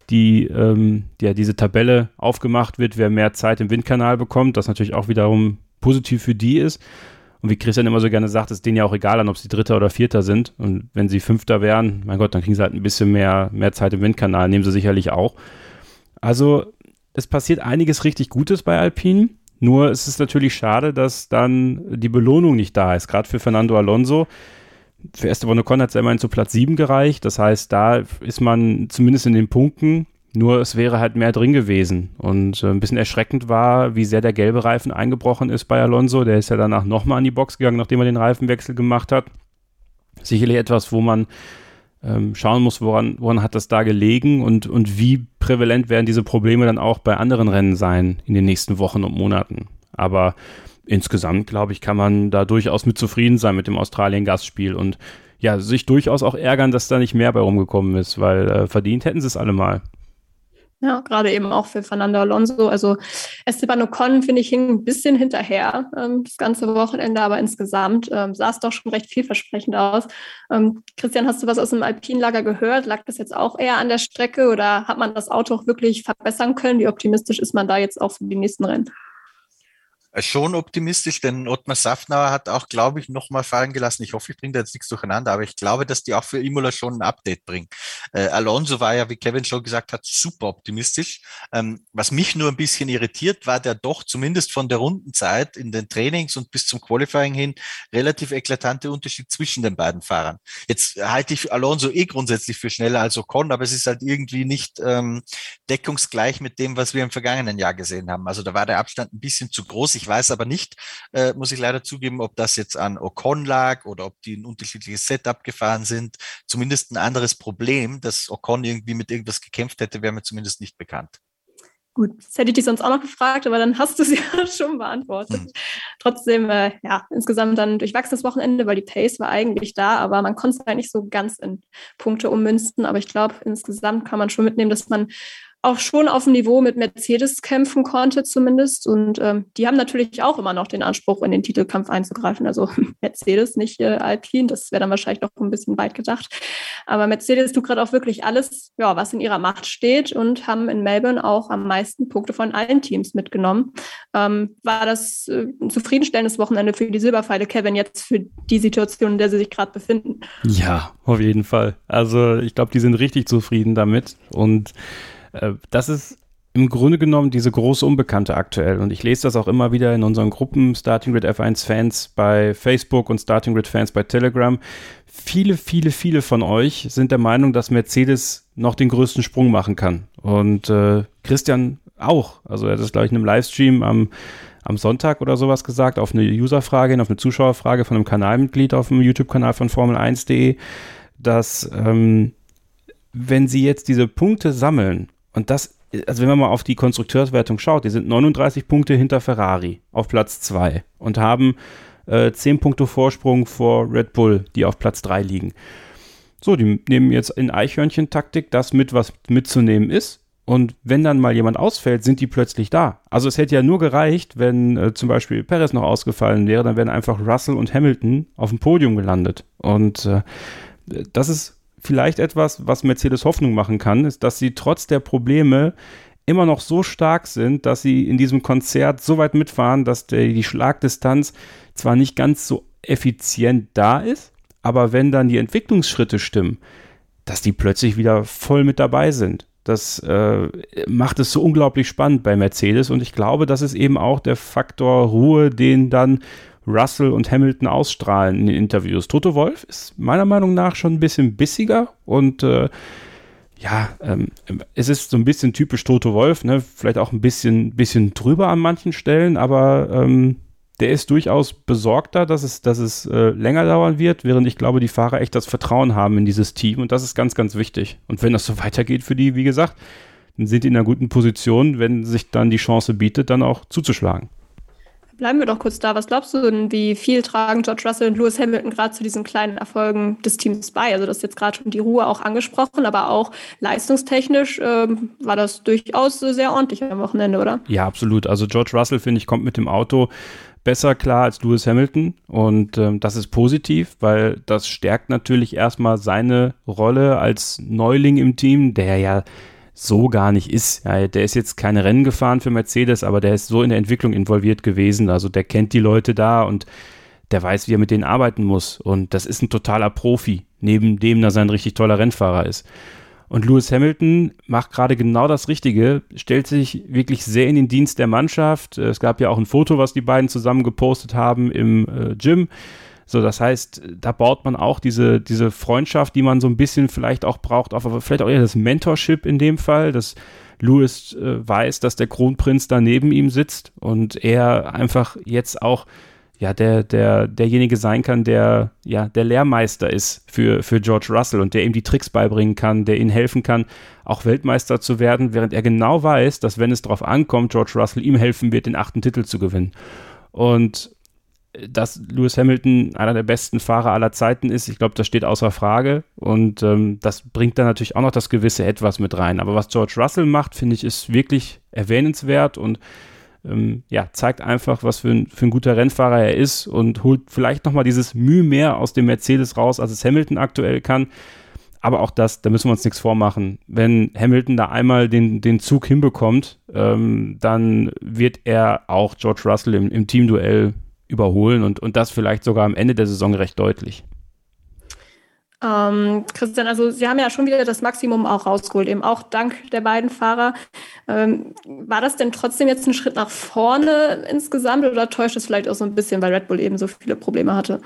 die ähm, ja, diese Tabelle aufgemacht wird, wer mehr Zeit im Windkanal bekommt, das natürlich auch wiederum positiv für die ist. Und wie Christian immer so gerne sagt, ist denen ja auch egal an, ob sie Dritter oder Vierter sind. Und wenn sie Fünfter wären, mein Gott, dann kriegen sie halt ein bisschen mehr, mehr Zeit im Windkanal, nehmen sie sicherlich auch. Also es passiert einiges richtig Gutes bei Alpine. Nur ist es natürlich schade, dass dann die Belohnung nicht da ist, gerade für Fernando Alonso. Für Esteban Ocon hat es immerhin zu Platz 7 gereicht. Das heißt, da ist man zumindest in den Punkten. Nur es wäre halt mehr drin gewesen. Und äh, ein bisschen erschreckend war, wie sehr der gelbe Reifen eingebrochen ist bei Alonso. Der ist ja danach nochmal an die Box gegangen, nachdem er den Reifenwechsel gemacht hat. Sicherlich etwas, wo man ähm, schauen muss, woran, woran hat das da gelegen und, und wie prävalent werden diese Probleme dann auch bei anderen Rennen sein in den nächsten Wochen und Monaten. Aber insgesamt, glaube ich, kann man da durchaus mit zufrieden sein mit dem Australien-Gastspiel und ja, sich durchaus auch ärgern, dass da nicht mehr bei rumgekommen ist, weil äh, verdient hätten sie es alle mal. Ja, gerade eben auch für Fernando Alonso. Also Esteban Ocon, finde ich, hing ein bisschen hinterher ähm, das ganze Wochenende, aber insgesamt ähm, sah es doch schon recht vielversprechend aus. Ähm, Christian, hast du was aus dem Alpinlager gehört? Lag das jetzt auch eher an der Strecke oder hat man das Auto auch wirklich verbessern können? Wie optimistisch ist man da jetzt auch für die nächsten Rennen? Äh, schon optimistisch, denn Ottmar Safnauer hat auch, glaube ich, nochmal fallen gelassen. Ich hoffe, ich bringe da jetzt nichts durcheinander, aber ich glaube, dass die auch für Imola schon ein Update bringen. Äh, Alonso war ja, wie Kevin schon gesagt hat, super optimistisch. Ähm, was mich nur ein bisschen irritiert, war der doch zumindest von der Rundenzeit in den Trainings und bis zum Qualifying hin relativ eklatante Unterschied zwischen den beiden Fahrern. Jetzt halte ich Alonso eh grundsätzlich für schneller als Ocon, aber es ist halt irgendwie nicht ähm, deckungsgleich mit dem, was wir im vergangenen Jahr gesehen haben. Also da war der Abstand ein bisschen zu groß. Ich weiß aber nicht, äh, muss ich leider zugeben, ob das jetzt an Ocon lag oder ob die ein unterschiedliches Setup gefahren sind. Zumindest ein anderes Problem, dass Ocon irgendwie mit irgendwas gekämpft hätte, wäre mir zumindest nicht bekannt. Gut, das hätte ich dich sonst auch noch gefragt, aber dann hast du sie ja schon beantwortet. Hm. Trotzdem, äh, ja, insgesamt dann durchwachsenes Wochenende, weil die Pace war eigentlich da, aber man konnte es halt nicht so ganz in Punkte ummünzen. Aber ich glaube, insgesamt kann man schon mitnehmen, dass man auch schon auf dem Niveau mit Mercedes kämpfen konnte zumindest. Und ähm, die haben natürlich auch immer noch den Anspruch, in den Titelkampf einzugreifen. Also Mercedes, nicht äh, Alpine, das wäre dann wahrscheinlich noch ein bisschen weit gedacht. Aber Mercedes tut gerade auch wirklich alles, ja, was in ihrer Macht steht und haben in Melbourne auch am meisten Punkte von allen Teams mitgenommen. Ähm, war das äh, ein zufriedenstellendes Wochenende für die Silberpfeile, Kevin, jetzt für die Situation, in der sie sich gerade befinden? Ja, auf jeden Fall. Also ich glaube, die sind richtig zufrieden damit und das ist im Grunde genommen diese große Unbekannte aktuell. Und ich lese das auch immer wieder in unseren Gruppen Starting Grid F1 Fans bei Facebook und Starting Grid Fans bei Telegram. Viele, viele, viele von euch sind der Meinung, dass Mercedes noch den größten Sprung machen kann. Und äh, Christian auch. Also er hat das, glaube ich, in einem Livestream am, am Sonntag oder sowas gesagt, auf eine Userfrage, auf eine Zuschauerfrage von einem Kanalmitglied auf dem YouTube-Kanal von Formel1.de, dass ähm, wenn sie jetzt diese Punkte sammeln und das, also wenn man mal auf die Konstrukteurswertung schaut, die sind 39 Punkte hinter Ferrari auf Platz 2 und haben äh, 10 Punkte Vorsprung vor Red Bull, die auf Platz 3 liegen. So, die nehmen jetzt in Eichhörnchen-Taktik das mit, was mitzunehmen ist. Und wenn dann mal jemand ausfällt, sind die plötzlich da. Also es hätte ja nur gereicht, wenn äh, zum Beispiel Perez noch ausgefallen wäre, dann wären einfach Russell und Hamilton auf dem Podium gelandet. Und äh, das ist vielleicht etwas, was Mercedes Hoffnung machen kann, ist, dass sie trotz der Probleme immer noch so stark sind, dass sie in diesem Konzert so weit mitfahren, dass der, die Schlagdistanz zwar nicht ganz so effizient da ist, aber wenn dann die Entwicklungsschritte stimmen, dass die plötzlich wieder voll mit dabei sind. Das äh, macht es so unglaublich spannend bei Mercedes und ich glaube, das ist eben auch der Faktor Ruhe, den dann Russell und Hamilton ausstrahlen in den Interviews. Toto Wolf ist meiner Meinung nach schon ein bisschen bissiger und äh, ja, ähm, es ist so ein bisschen typisch Toto Wolf, ne? vielleicht auch ein bisschen, bisschen drüber an manchen Stellen, aber ähm, der ist durchaus besorgter, dass es, dass es äh, länger dauern wird, während ich glaube, die Fahrer echt das Vertrauen haben in dieses Team und das ist ganz, ganz wichtig. Und wenn das so weitergeht für die, wie gesagt, dann sind die in einer guten Position, wenn sich dann die Chance bietet, dann auch zuzuschlagen. Bleiben wir doch kurz da. Was glaubst du denn, wie viel tragen George Russell und Lewis Hamilton gerade zu diesen kleinen Erfolgen des Teams bei? Also das ist jetzt gerade schon die Ruhe auch angesprochen, aber auch leistungstechnisch ähm, war das durchaus sehr ordentlich am Wochenende, oder? Ja, absolut. Also George Russell, finde ich, kommt mit dem Auto besser klar als Lewis Hamilton und ähm, das ist positiv, weil das stärkt natürlich erstmal seine Rolle als Neuling im Team, der ja so gar nicht ist. Ja, der ist jetzt keine Rennen gefahren für Mercedes, aber der ist so in der Entwicklung involviert gewesen. Also der kennt die Leute da und der weiß, wie er mit denen arbeiten muss. Und das ist ein totaler Profi, neben dem, dass er ein richtig toller Rennfahrer ist. Und Lewis Hamilton macht gerade genau das Richtige, stellt sich wirklich sehr in den Dienst der Mannschaft. Es gab ja auch ein Foto, was die beiden zusammen gepostet haben im äh, Gym. So, das heißt, da baut man auch diese, diese Freundschaft, die man so ein bisschen vielleicht auch braucht, auf, aber vielleicht auch eher das Mentorship in dem Fall, dass Lewis äh, weiß, dass der Kronprinz da neben ihm sitzt und er einfach jetzt auch ja, der, der, derjenige sein kann, der, ja, der Lehrmeister ist für, für George Russell und der ihm die Tricks beibringen kann, der ihm helfen kann, auch Weltmeister zu werden, während er genau weiß, dass wenn es darauf ankommt, George Russell ihm helfen wird, den achten Titel zu gewinnen. Und dass Lewis Hamilton einer der besten Fahrer aller Zeiten ist, ich glaube, das steht außer Frage. Und ähm, das bringt dann natürlich auch noch das gewisse Etwas mit rein. Aber was George Russell macht, finde ich, ist wirklich erwähnenswert und ähm, ja, zeigt einfach, was für ein, für ein guter Rennfahrer er ist und holt vielleicht nochmal dieses Mühe mehr aus dem Mercedes raus, als es Hamilton aktuell kann. Aber auch das, da müssen wir uns nichts vormachen. Wenn Hamilton da einmal den, den Zug hinbekommt, ähm, dann wird er auch George Russell im, im Teamduell überholen und, und das vielleicht sogar am Ende der Saison recht deutlich. Ähm, Christian, also Sie haben ja schon wieder das Maximum auch rausgeholt, eben auch dank der beiden Fahrer. Ähm, war das denn trotzdem jetzt ein Schritt nach vorne insgesamt oder täuscht es vielleicht auch so ein bisschen, weil Red Bull eben so viele Probleme hatte?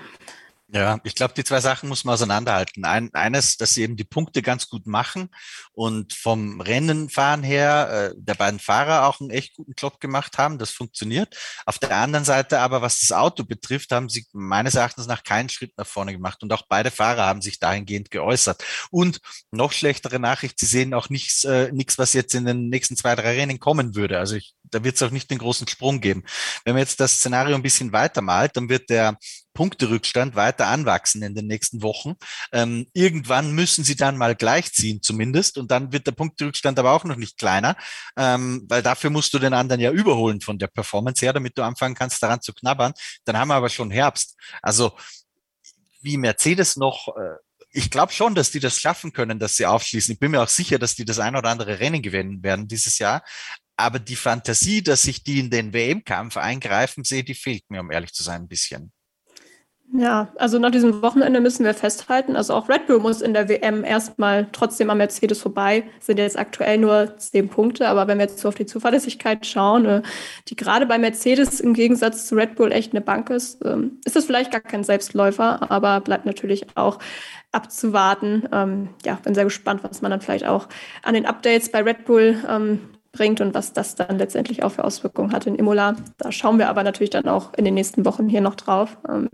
Ja, ich glaube, die zwei Sachen muss man auseinanderhalten. Ein, eines, dass sie eben die Punkte ganz gut machen und vom Rennenfahren her äh, der beiden Fahrer auch einen echt guten Job gemacht haben. Das funktioniert. Auf der anderen Seite aber, was das Auto betrifft, haben sie meines Erachtens nach keinen Schritt nach vorne gemacht. Und auch beide Fahrer haben sich dahingehend geäußert. Und noch schlechtere Nachricht, sie sehen auch nichts, äh, nichts, was jetzt in den nächsten zwei, drei Rennen kommen würde. Also ich, da wird es auch nicht den großen Sprung geben. Wenn man jetzt das Szenario ein bisschen weitermalt, dann wird der Punkterückstand weiter anwachsen in den nächsten Wochen. Ähm, irgendwann müssen sie dann mal gleichziehen zumindest und dann wird der Punkterückstand aber auch noch nicht kleiner, ähm, weil dafür musst du den anderen ja überholen von der Performance her, damit du anfangen kannst daran zu knabbern. Dann haben wir aber schon Herbst. Also wie Mercedes noch äh, ich glaube schon, dass die das schaffen können, dass sie aufschließen. Ich bin mir auch sicher, dass die das ein oder andere Rennen gewinnen werden dieses Jahr. Aber die Fantasie, dass sich die in den WM-Kampf eingreifen, sehe, die fehlt mir, um ehrlich zu sein, ein bisschen. Ja, also nach diesem Wochenende müssen wir festhalten, also auch Red Bull muss in der WM erstmal trotzdem am Mercedes vorbei, sind jetzt aktuell nur zehn Punkte, aber wenn wir jetzt so auf die Zuverlässigkeit schauen, äh, die gerade bei Mercedes im Gegensatz zu Red Bull echt eine Bank ist, ähm, ist das vielleicht gar kein Selbstläufer, aber bleibt natürlich auch abzuwarten. Ähm, ja, bin sehr gespannt, was man dann vielleicht auch an den Updates bei Red Bull ähm, bringt und was das dann letztendlich auch für Auswirkungen hat in Imola. Da schauen wir aber natürlich dann auch in den nächsten Wochen hier noch drauf. Ähm,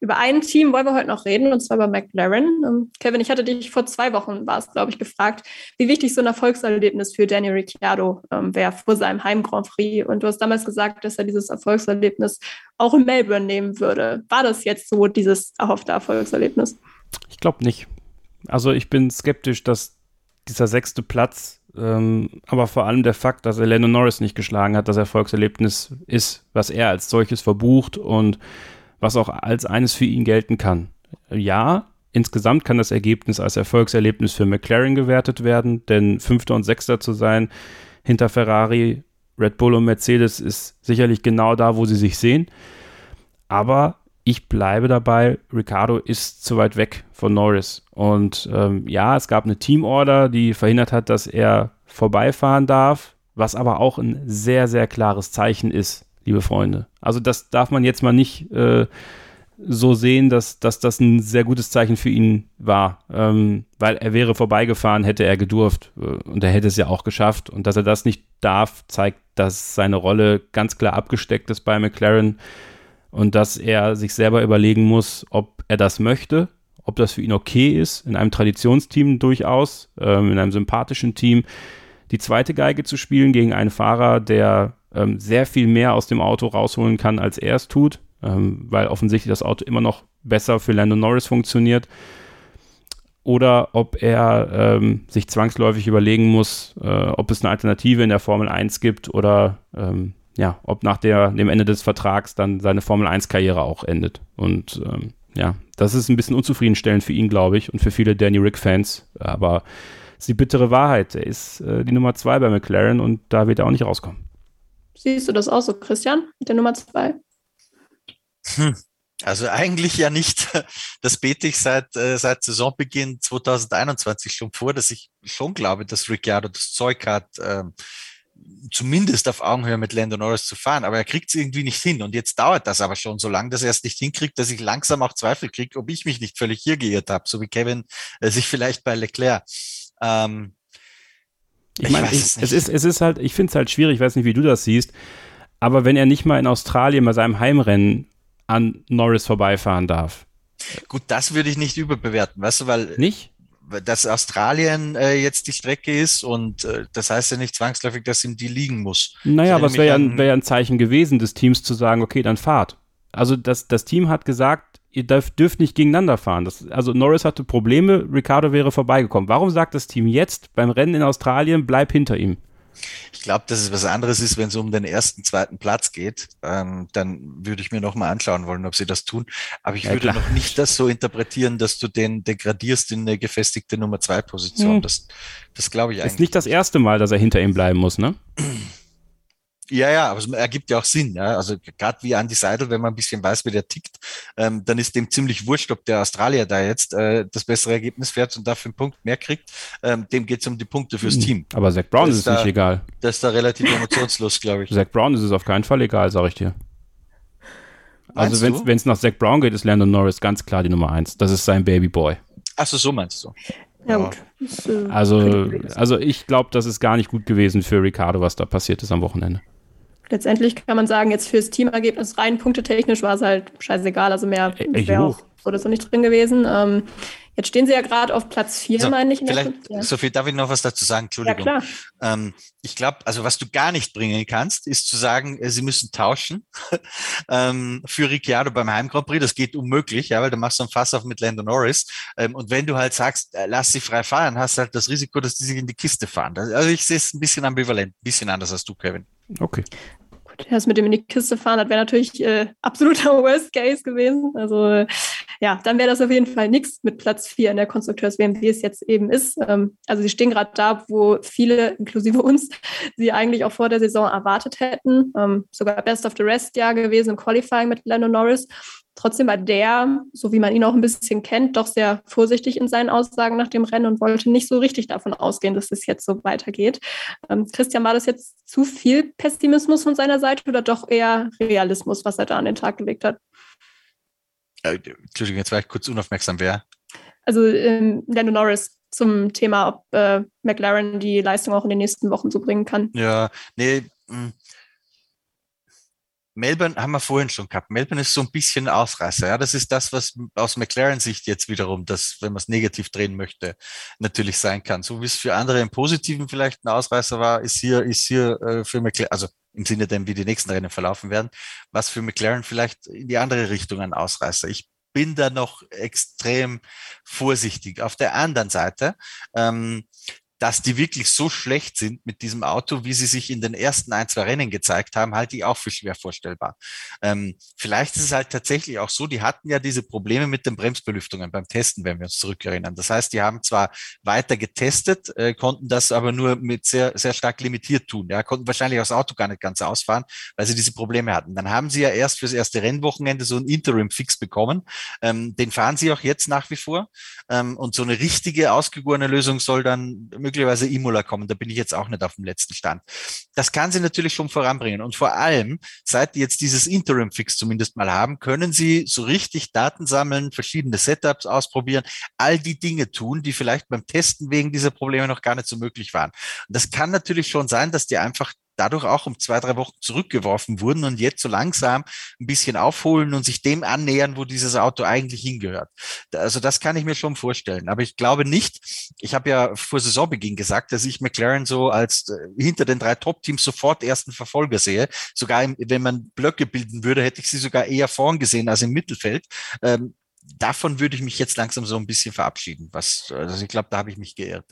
über ein Team wollen wir heute noch reden, und zwar über McLaren. Ähm, Kevin, ich hatte dich vor zwei Wochen, war es, glaube ich, gefragt, wie wichtig so ein Erfolgserlebnis für Daniel Ricciardo ähm, wäre vor seinem Heim Grand Prix. Und du hast damals gesagt, dass er dieses Erfolgserlebnis auch in Melbourne nehmen würde. War das jetzt so, dieses erhoffte Erfolgserlebnis? Ich glaube nicht. Also ich bin skeptisch, dass dieser sechste Platz ähm, aber vor allem der Fakt, dass er Lennon Norris nicht geschlagen hat, das Erfolgserlebnis ist, was er als solches verbucht und was auch als eines für ihn gelten kann. Ja, insgesamt kann das Ergebnis als Erfolgserlebnis für McLaren gewertet werden, denn Fünfter und Sechster zu sein hinter Ferrari, Red Bull und Mercedes ist sicherlich genau da, wo sie sich sehen. Aber ich bleibe dabei, Ricardo ist zu weit weg von Norris. Und ähm, ja, es gab eine Teamorder, die verhindert hat, dass er vorbeifahren darf, was aber auch ein sehr, sehr klares Zeichen ist, liebe Freunde. Also das darf man jetzt mal nicht äh, so sehen, dass, dass das ein sehr gutes Zeichen für ihn war, ähm, weil er wäre vorbeigefahren, hätte er gedurft äh, und er hätte es ja auch geschafft. Und dass er das nicht darf, zeigt, dass seine Rolle ganz klar abgesteckt ist bei McLaren und dass er sich selber überlegen muss, ob er das möchte, ob das für ihn okay ist, in einem Traditionsteam durchaus, ähm, in einem sympathischen Team, die zweite Geige zu spielen gegen einen Fahrer, der ähm, sehr viel mehr aus dem Auto rausholen kann, als er es tut, ähm, weil offensichtlich das Auto immer noch besser für Lando Norris funktioniert. Oder ob er ähm, sich zwangsläufig überlegen muss, äh, ob es eine Alternative in der Formel 1 gibt oder ähm, ja, ob nach der, dem Ende des Vertrags dann seine Formel 1-Karriere auch endet. Und ähm, ja, das ist ein bisschen unzufriedenstellend für ihn, glaube ich, und für viele Danny Rick-Fans. Aber ist die bittere Wahrheit. Er ist äh, die Nummer zwei bei McLaren und da wird er auch nicht rauskommen. Siehst du das auch so, Christian, mit der Nummer zwei? Hm. Also eigentlich ja nicht. Das bete ich seit, äh, seit Saisonbeginn 2021 schon vor, dass ich schon glaube, dass Ricciardo das Zeug hat, ähm, zumindest auf Augenhöhe mit Lando Norris zu fahren, aber er kriegt es irgendwie nicht hin. Und jetzt dauert das aber schon so lange, dass er es nicht hinkriegt, dass ich langsam auch Zweifel kriege, ob ich mich nicht völlig hier geirrt habe, so wie Kevin äh, sich vielleicht bei Leclerc. Ähm, ich meine, es, es, ist, es ist halt, ich finde es halt schwierig, ich weiß nicht, wie du das siehst, aber wenn er nicht mal in Australien bei seinem Heimrennen an Norris vorbeifahren darf. Gut, das würde ich nicht überbewerten, weißt du, weil. Nicht? Dass Australien äh, jetzt die Strecke ist und äh, das heißt ja nicht zwangsläufig, dass ihm die liegen muss. Naja, aber es wäre ja, wär ja ein Zeichen gewesen des Teams zu sagen, okay, dann fahrt. Also das, das Team hat gesagt, ihr dürft, dürft nicht gegeneinander fahren. Das, also Norris hatte Probleme, Ricardo wäre vorbeigekommen. Warum sagt das Team jetzt beim Rennen in Australien, bleib hinter ihm? Ich glaube, dass es was anderes ist, wenn es um den ersten, zweiten Platz geht. Ähm, dann würde ich mir noch mal anschauen wollen, ob sie das tun. Aber ich ja, würde klar. noch nicht das so interpretieren, dass du den degradierst in eine gefestigte Nummer zwei Position. Hm. Das, das glaube ich eigentlich. Ist nicht das erste Mal, dass er hinter ihm bleiben muss, ne? Ja, ja, aber es ergibt ja auch Sinn. Ja? Also gerade wie Andy Seidel, wenn man ein bisschen weiß, wie der tickt, ähm, dann ist dem ziemlich wurscht, ob der Australier da jetzt äh, das bessere Ergebnis fährt und dafür einen Punkt mehr kriegt. Ähm, dem geht es um die Punkte fürs hm, Team. Aber Zach Brown das ist es da, nicht egal. Das ist da relativ emotionslos, glaube ich. Zach Brown ist es auf keinen Fall egal, sage ich dir. Also wenn es nach Zach Brown geht, ist Landon Norris ganz klar die Nummer eins. Das ist sein Babyboy. Achso, so meinst du. Ja, gut. Also, also ich glaube, das ist gar nicht gut gewesen für Ricardo, was da passiert ist am Wochenende letztendlich kann man sagen, jetzt fürs Teamergebnis rein punktetechnisch war es halt scheißegal. Also mehr wäre auch oder so nicht drin gewesen. Ähm, jetzt stehen sie ja gerade auf Platz 4, so, meine ich. vielleicht, ja. Sophie, darf ich noch was dazu sagen? Entschuldigung. Ja, klar. Ähm, ich glaube, also was du gar nicht bringen kannst, ist zu sagen, äh, sie müssen tauschen ähm, für Ricciardo beim Heim Grand Prix. Das geht unmöglich, ja, weil du machst so ein Fass auf mit Lando Norris. Ähm, und wenn du halt sagst, äh, lass sie frei fahren, hast du halt das Risiko, dass die sich in die Kiste fahren. Also ich sehe es ein bisschen ambivalent, ein bisschen anders als du, Kevin. Okay das mit dem in die Kiste fahren, das wäre natürlich äh, absoluter Worst Case gewesen. Also äh, ja, dann wäre das auf jeden Fall nichts mit Platz 4 in der Konstrukteurs-WM, wie es jetzt eben ist. Ähm, also sie stehen gerade da, wo viele, inklusive uns, sie eigentlich auch vor der Saison erwartet hätten. Ähm, sogar Best of the Rest Jahr gewesen im Qualifying mit Lando Norris. Trotzdem war der, so wie man ihn auch ein bisschen kennt, doch sehr vorsichtig in seinen Aussagen nach dem Rennen und wollte nicht so richtig davon ausgehen, dass es jetzt so weitergeht. Ähm, Christian, war das jetzt zu viel Pessimismus von seiner Seite oder doch eher Realismus, was er da an den Tag gelegt hat? Äh, Entschuldigung, jetzt war ich kurz unaufmerksam. Wer? Also ähm, Lando Norris zum Thema, ob äh, McLaren die Leistung auch in den nächsten Wochen so bringen kann. Ja, nee, mh hm. Melbourne haben wir vorhin schon gehabt. Melbourne ist so ein bisschen Ausreißer. Ja, das ist das, was aus McLaren-Sicht jetzt wiederum, das, wenn man es negativ drehen möchte, natürlich sein kann. So wie es für andere im Positiven vielleicht ein Ausreißer war, ist hier, ist hier äh, für McLaren, also im Sinne dem, wie die nächsten Rennen verlaufen werden, was für McLaren vielleicht in die andere Richtung ein Ausreißer. Ich bin da noch extrem vorsichtig. Auf der anderen Seite, ähm, dass die wirklich so schlecht sind mit diesem Auto, wie sie sich in den ersten ein, zwei Rennen gezeigt haben, halte ich auch für schwer vorstellbar. Ähm, vielleicht ist es halt tatsächlich auch so, die hatten ja diese Probleme mit den Bremsbelüftungen beim Testen, wenn wir uns zurückerinnern. Das heißt, die haben zwar weiter getestet, äh, konnten das aber nur mit sehr, sehr stark limitiert tun. Ja, konnten wahrscheinlich auch das Auto gar nicht ganz ausfahren, weil sie diese Probleme hatten. Dann haben sie ja erst fürs erste Rennwochenende so einen Interim-Fix bekommen. Ähm, den fahren sie auch jetzt nach wie vor. Ähm, und so eine richtige, ausgegorene Lösung soll dann möglicherweise Imola kommen. Da bin ich jetzt auch nicht auf dem letzten Stand. Das kann sie natürlich schon voranbringen. Und vor allem, seit die jetzt dieses Interim-Fix zumindest mal haben, können sie so richtig Daten sammeln, verschiedene Setups ausprobieren, all die Dinge tun, die vielleicht beim Testen wegen dieser Probleme noch gar nicht so möglich waren. Und das kann natürlich schon sein, dass die einfach dadurch auch um zwei, drei Wochen zurückgeworfen wurden und jetzt so langsam ein bisschen aufholen und sich dem annähern, wo dieses Auto eigentlich hingehört. Also das kann ich mir schon vorstellen. Aber ich glaube nicht, ich habe ja vor Saisonbeginn gesagt, dass ich McLaren so als äh, hinter den drei Top-Teams sofort ersten Verfolger sehe. Sogar wenn man Blöcke bilden würde, hätte ich sie sogar eher vorn gesehen als im Mittelfeld. Ähm, davon würde ich mich jetzt langsam so ein bisschen verabschieden. Was, also ich glaube, da habe ich mich geirrt.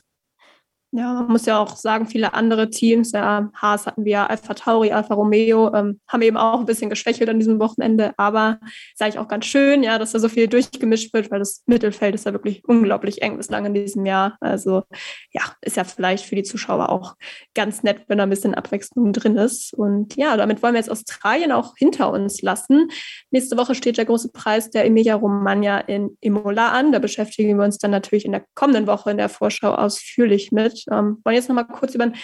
Ja, man muss ja auch sagen, viele andere Teams, ja, Haas hatten wir, Alpha Tauri, Alpha Romeo, ähm, haben eben auch ein bisschen geschwächelt an diesem Wochenende, aber sage ich auch ganz schön, ja, dass da so viel durchgemischt wird, weil das Mittelfeld ist ja wirklich unglaublich eng bislang in diesem Jahr. Also ja, ist ja vielleicht für die Zuschauer auch ganz nett, wenn da ein bisschen Abwechslung drin ist. Und ja, damit wollen wir jetzt Australien auch hinter uns lassen. Nächste Woche steht der große Preis der Emilia Romagna in Imola an. Da beschäftigen wir uns dann natürlich in der kommenden Woche in der Vorschau ausführlich mit. Ähm, wollen jetzt noch mal kurz über ein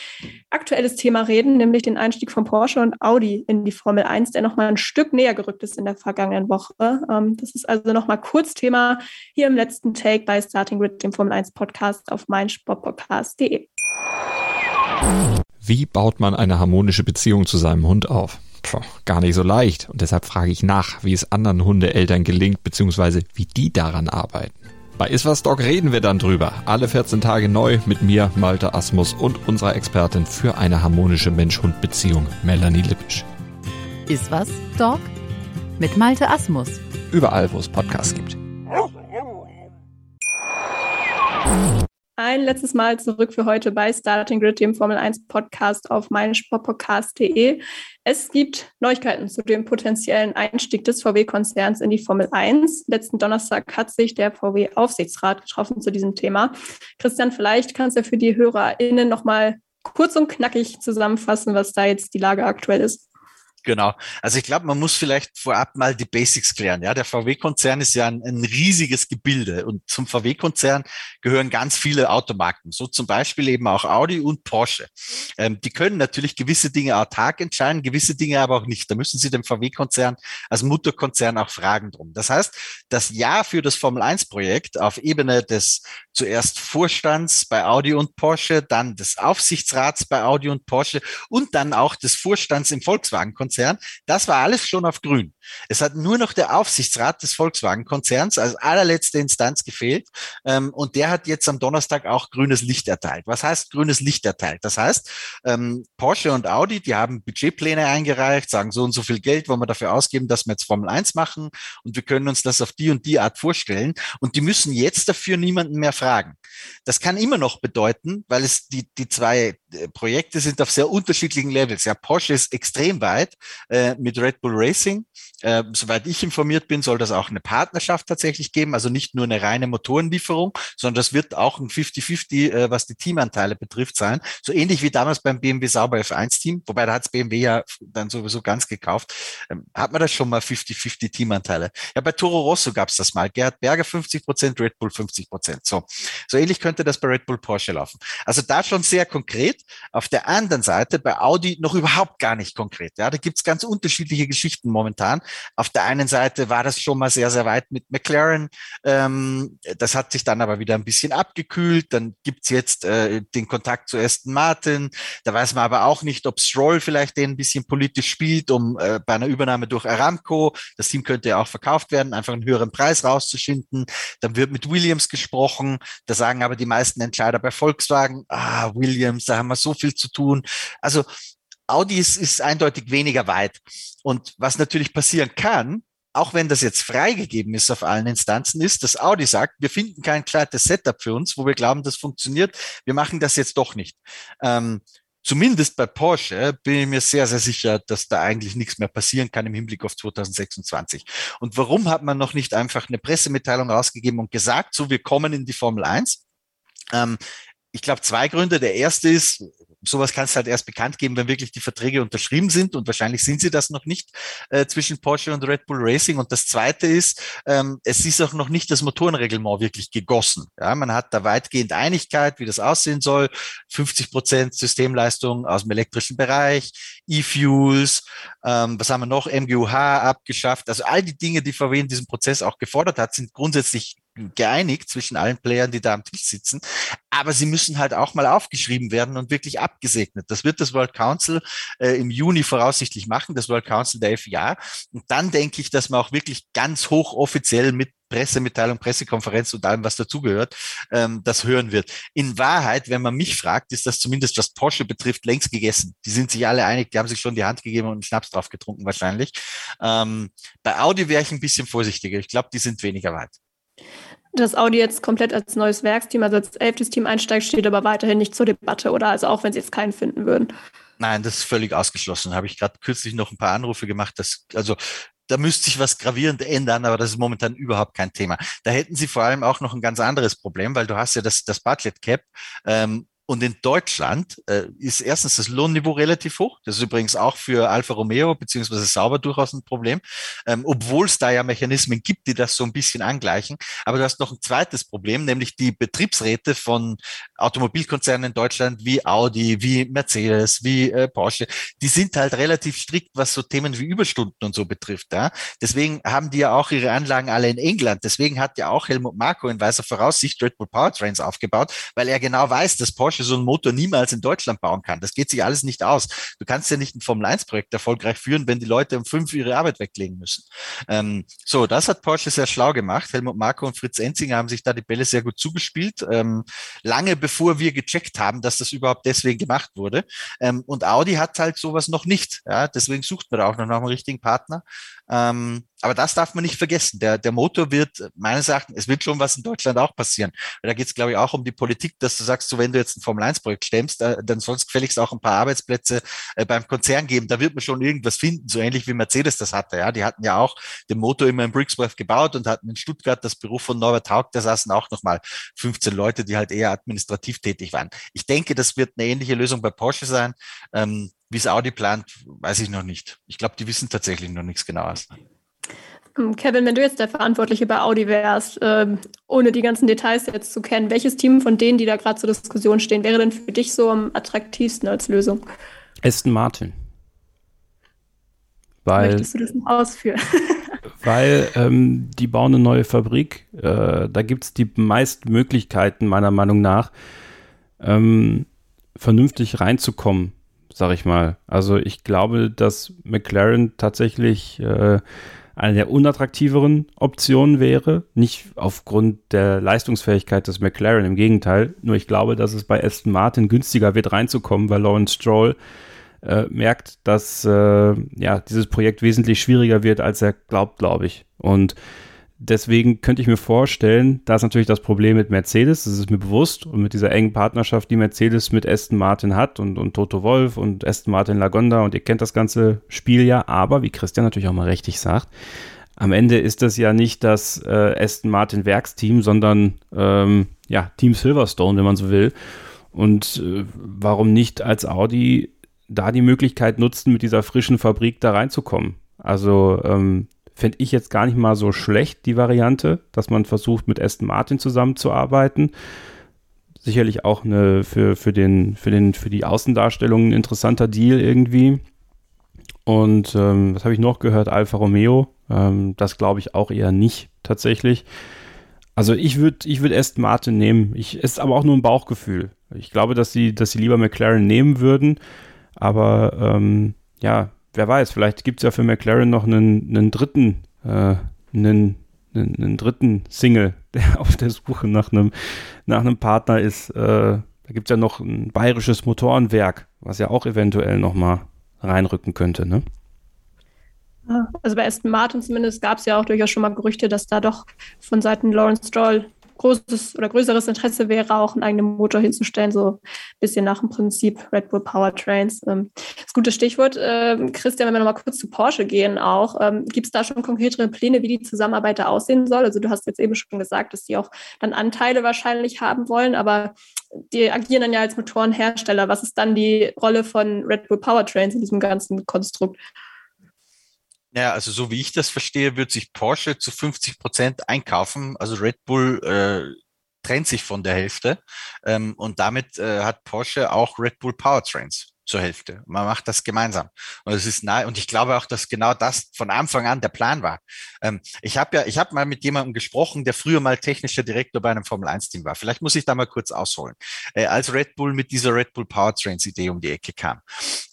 aktuelles Thema reden, nämlich den Einstieg von Porsche und Audi in die Formel 1, der noch mal ein Stück näher gerückt ist in der vergangenen Woche. Ähm, das ist also noch mal kurz Thema hier im letzten Take bei Starting Grid, dem Formel 1 Podcast auf meinsportpodcast.de. Wie baut man eine harmonische Beziehung zu seinem Hund auf? Puh, gar nicht so leicht. Und deshalb frage ich nach, wie es anderen Hundeeltern gelingt, beziehungsweise wie die daran arbeiten. Bei Iswas Dog reden wir dann drüber. Alle 14 Tage neu mit mir, Malte Asmus und unserer Expertin für eine harmonische Mensch-Hund-Beziehung, Melanie Lippisch. Iswas Dog mit Malte Asmus. Überall, wo es Podcasts gibt. Ein letztes Mal zurück für heute bei Starting Grid, dem Formel 1 Podcast auf meinsportpodcast.de. Es gibt Neuigkeiten zu dem potenziellen Einstieg des VW-Konzerns in die Formel 1. Letzten Donnerstag hat sich der VW-Aufsichtsrat getroffen zu diesem Thema. Christian, vielleicht kannst du für die HörerInnen nochmal kurz und knackig zusammenfassen, was da jetzt die Lage aktuell ist. Genau. Also ich glaube, man muss vielleicht vorab mal die Basics klären. Ja, der VW-Konzern ist ja ein, ein, riesiges Gebilde und zum VW-Konzern gehören ganz viele Automarken, so zum Beispiel eben auch Audi und Porsche. Ähm, die können natürlich gewisse Dinge autark entscheiden, gewisse Dinge aber auch nicht. Da müssen Sie dem VW-Konzern als Mutterkonzern auch fragen drum. Das heißt, das Ja für das Formel-1-Projekt auf Ebene des zuerst Vorstands bei Audi und Porsche, dann des Aufsichtsrats bei Audi und Porsche und dann auch des Vorstands im Volkswagen-Konzern Konzern. Das war alles schon auf grün. Es hat nur noch der Aufsichtsrat des Volkswagen-Konzerns als allerletzte Instanz gefehlt. Ähm, und der hat jetzt am Donnerstag auch grünes Licht erteilt. Was heißt grünes Licht erteilt? Das heißt, ähm, Porsche und Audi, die haben Budgetpläne eingereicht, sagen so und so viel Geld wollen wir dafür ausgeben, dass wir jetzt Formel 1 machen und wir können uns das auf die und die Art vorstellen. Und die müssen jetzt dafür niemanden mehr fragen. Das kann immer noch bedeuten, weil es die, die zwei Projekte sind auf sehr unterschiedlichen Levels. Ja, Porsche ist extrem weit äh, mit Red Bull Racing. Äh, soweit ich informiert bin, soll das auch eine Partnerschaft tatsächlich geben, also nicht nur eine reine Motorenlieferung, sondern das wird auch ein 50-50, äh, was die Teamanteile betrifft, sein. So ähnlich wie damals beim BMW Sauber F1-Team, wobei da hat's BMW ja dann sowieso ganz gekauft. Ähm, hat man das schon mal 50-50 Teamanteile? Ja, bei Toro Rosso gab's das mal. Gerhard Berger 50 Prozent, Red Bull 50 Prozent. So. so ähnlich könnte das bei Red Bull Porsche laufen. Also da schon sehr konkret. Auf der anderen Seite bei Audi noch überhaupt gar nicht konkret. Ja, da gibt's ganz unterschiedliche Geschichten momentan. Auf der einen Seite war das schon mal sehr, sehr weit mit McLaren. Ähm, das hat sich dann aber wieder ein bisschen abgekühlt. Dann gibt's jetzt äh, den Kontakt zu Aston Martin. Da weiß man aber auch nicht, ob Stroll vielleicht den ein bisschen politisch spielt, um äh, bei einer Übernahme durch Aramco, das Team könnte ja auch verkauft werden, einfach einen höheren Preis rauszuschinden. Dann wird mit Williams gesprochen. Da sagen aber die meisten Entscheider bei Volkswagen, ah, Williams, da haben wir so viel zu tun. Also Audi ist, ist eindeutig weniger weit. Und was natürlich passieren kann, auch wenn das jetzt freigegeben ist auf allen Instanzen, ist, dass Audi sagt, wir finden kein gescheites Setup für uns, wo wir glauben, das funktioniert. Wir machen das jetzt doch nicht. Ähm, zumindest bei Porsche bin ich mir sehr, sehr sicher, dass da eigentlich nichts mehr passieren kann im Hinblick auf 2026. Und warum hat man noch nicht einfach eine Pressemitteilung rausgegeben und gesagt, so, wir kommen in die Formel 1? Ähm, ich glaube, zwei Gründe. Der erste ist, sowas kannst du halt erst bekannt geben, wenn wirklich die Verträge unterschrieben sind und wahrscheinlich sind sie das noch nicht äh, zwischen Porsche und Red Bull Racing. Und das zweite ist, ähm, es ist auch noch nicht das Motorenreglement wirklich gegossen. Ja, man hat da weitgehend Einigkeit, wie das aussehen soll. 50 Prozent Systemleistung aus dem elektrischen Bereich, E-Fuels, ähm, was haben wir noch? MGUH abgeschafft. Also all die Dinge, die VW in diesem Prozess auch gefordert hat, sind grundsätzlich geeinigt zwischen allen Playern, die da am Tisch sitzen. Aber sie müssen halt auch mal aufgeschrieben werden und wirklich abgesegnet. Das wird das World Council äh, im Juni voraussichtlich machen, das World Council der FIA. Und dann denke ich, dass man auch wirklich ganz hochoffiziell mit Pressemitteilung, Pressekonferenz und allem, was dazugehört, ähm, das hören wird. In Wahrheit, wenn man mich fragt, ist das zumindest, was Porsche betrifft, längst gegessen. Die sind sich alle einig, die haben sich schon die Hand gegeben und einen Schnaps drauf getrunken wahrscheinlich. Ähm, bei Audi wäre ich ein bisschen vorsichtiger. Ich glaube, die sind weniger weit. Dass Audi jetzt komplett als neues Werksteam, also als elftes Team einsteigt, steht aber weiterhin nicht zur Debatte, oder? Also auch wenn sie jetzt keinen finden würden. Nein, das ist völlig ausgeschlossen. Habe ich gerade kürzlich noch ein paar Anrufe gemacht. Dass, also da müsste sich was gravierend ändern, aber das ist momentan überhaupt kein Thema. Da hätten sie vor allem auch noch ein ganz anderes Problem, weil du hast ja das, das Budget Cap ähm, und in Deutschland äh, ist erstens das Lohnniveau relativ hoch. Das ist übrigens auch für Alfa Romeo beziehungsweise Sauber durchaus ein Problem, ähm, obwohl es da ja Mechanismen gibt, die das so ein bisschen angleichen. Aber du hast noch ein zweites Problem, nämlich die Betriebsräte von Automobilkonzernen in Deutschland wie Audi, wie Mercedes, wie äh, Porsche. Die sind halt relativ strikt, was so Themen wie Überstunden und so betrifft. Ja? Deswegen haben die ja auch ihre Anlagen alle in England. Deswegen hat ja auch Helmut Marko in weiser Voraussicht Red Bull Powertrains aufgebaut, weil er genau weiß, dass Porsche Porsche so einen Motor niemals in Deutschland bauen kann. Das geht sich alles nicht aus. Du kannst ja nicht ein Formel-1-Projekt erfolgreich führen, wenn die Leute um fünf ihre Arbeit weglegen müssen. Ähm, so, das hat Porsche sehr schlau gemacht. Helmut Marko und Fritz Enzinger haben sich da die Bälle sehr gut zugespielt, ähm, lange bevor wir gecheckt haben, dass das überhaupt deswegen gemacht wurde. Ähm, und Audi hat halt sowas noch nicht. Ja? Deswegen sucht man da auch noch nach einem richtigen Partner. Ähm, aber das darf man nicht vergessen. Der, der Motor wird, meines Erachtens, es wird schon was in Deutschland auch passieren. da geht es, glaube ich, auch um die Politik, dass du sagst, so wenn du jetzt ein Formel-1-Projekt stemmst, äh, dann soll es gefälligst auch ein paar Arbeitsplätze äh, beim Konzern geben. Da wird man schon irgendwas finden, so ähnlich wie Mercedes das hatte. Ja, Die hatten ja auch den Motor immer in Brixworth gebaut und hatten in Stuttgart das Büro von Norbert Haug, da saßen auch nochmal 15 Leute, die halt eher administrativ tätig waren. Ich denke, das wird eine ähnliche Lösung bei Porsche sein. Ähm, wie es Audi plant, weiß ich noch nicht. Ich glaube, die wissen tatsächlich noch nichts genaues. Ähm, Kevin, wenn du jetzt der Verantwortliche bei Audi wärst, äh, ohne die ganzen Details jetzt zu kennen, welches Team von denen, die da gerade zur Diskussion stehen, wäre denn für dich so am attraktivsten als Lösung? Aston Martin. Weil, Möchtest du das noch ausführen? weil ähm, die bauen eine neue Fabrik. Äh, da gibt es die meisten Möglichkeiten, meiner Meinung nach, ähm, vernünftig reinzukommen sag ich mal. Also ich glaube, dass McLaren tatsächlich äh, eine der unattraktiveren Optionen wäre. Nicht aufgrund der Leistungsfähigkeit des McLaren, im Gegenteil. Nur ich glaube, dass es bei Aston Martin günstiger wird, reinzukommen, weil Lawrence Stroll äh, merkt, dass äh, ja, dieses Projekt wesentlich schwieriger wird, als er glaubt, glaube ich. Und Deswegen könnte ich mir vorstellen, da ist natürlich das Problem mit Mercedes, das ist mir bewusst, und mit dieser engen Partnerschaft, die Mercedes mit Aston Martin hat und, und Toto Wolf und Aston Martin Lagonda und ihr kennt das ganze Spiel ja, aber wie Christian natürlich auch mal richtig sagt, am Ende ist das ja nicht das äh, Aston Martin Werksteam, sondern ähm, ja, Team Silverstone, wenn man so will. Und äh, warum nicht als Audi da die Möglichkeit nutzen, mit dieser frischen Fabrik da reinzukommen? Also ähm, Fände ich jetzt gar nicht mal so schlecht, die Variante, dass man versucht, mit Aston Martin zusammenzuarbeiten. Sicherlich auch eine für, für, den, für, den, für die Außendarstellung ein interessanter Deal irgendwie. Und ähm, was habe ich noch gehört? Alfa Romeo. Ähm, das glaube ich auch eher nicht tatsächlich. Also ich würde ich würd Aston Martin nehmen. Ich, es ist aber auch nur ein Bauchgefühl. Ich glaube, dass sie, dass sie lieber McLaren nehmen würden. Aber ähm, ja, wer weiß, vielleicht gibt es ja für McLaren noch einen, einen dritten, äh, einen, einen, einen, dritten Single, der auf der Suche nach einem, nach einem Partner ist. Äh, da gibt es ja noch ein bayerisches Motorenwerk, was ja auch eventuell nochmal reinrücken könnte, ne? Also bei Aston Martin zumindest gab es ja auch durchaus schon mal Gerüchte, dass da doch von Seiten Lawrence Stroll großes oder größeres Interesse wäre, auch einen eigenen Motor hinzustellen, so ein bisschen nach dem Prinzip Red Bull Powertrains. Ähm, das gute Stichwort, ähm, Christian, wenn wir nochmal kurz zu Porsche gehen auch, ähm, gibt es da schon konkretere Pläne, wie die Zusammenarbeit da aussehen soll? Also du hast jetzt eben schon gesagt, dass die auch dann Anteile wahrscheinlich haben wollen, aber die agieren dann ja als Motorenhersteller. Was ist dann die Rolle von Red Bull Powertrains in diesem ganzen Konstrukt? Ja, also so wie ich das verstehe, wird sich Porsche zu 50 Prozent einkaufen. Also Red Bull äh, trennt sich von der Hälfte ähm, und damit äh, hat Porsche auch Red Bull Powertrains zur Hälfte. Man macht das gemeinsam. Und es ist nahe, und ich glaube auch, dass genau das von Anfang an der Plan war. Ähm, ich habe ja, ich habe mal mit jemandem gesprochen, der früher mal technischer Direktor bei einem Formel 1 Team war. Vielleicht muss ich da mal kurz ausholen. Äh, als Red Bull mit dieser Red Bull Powertrains Idee um die Ecke kam.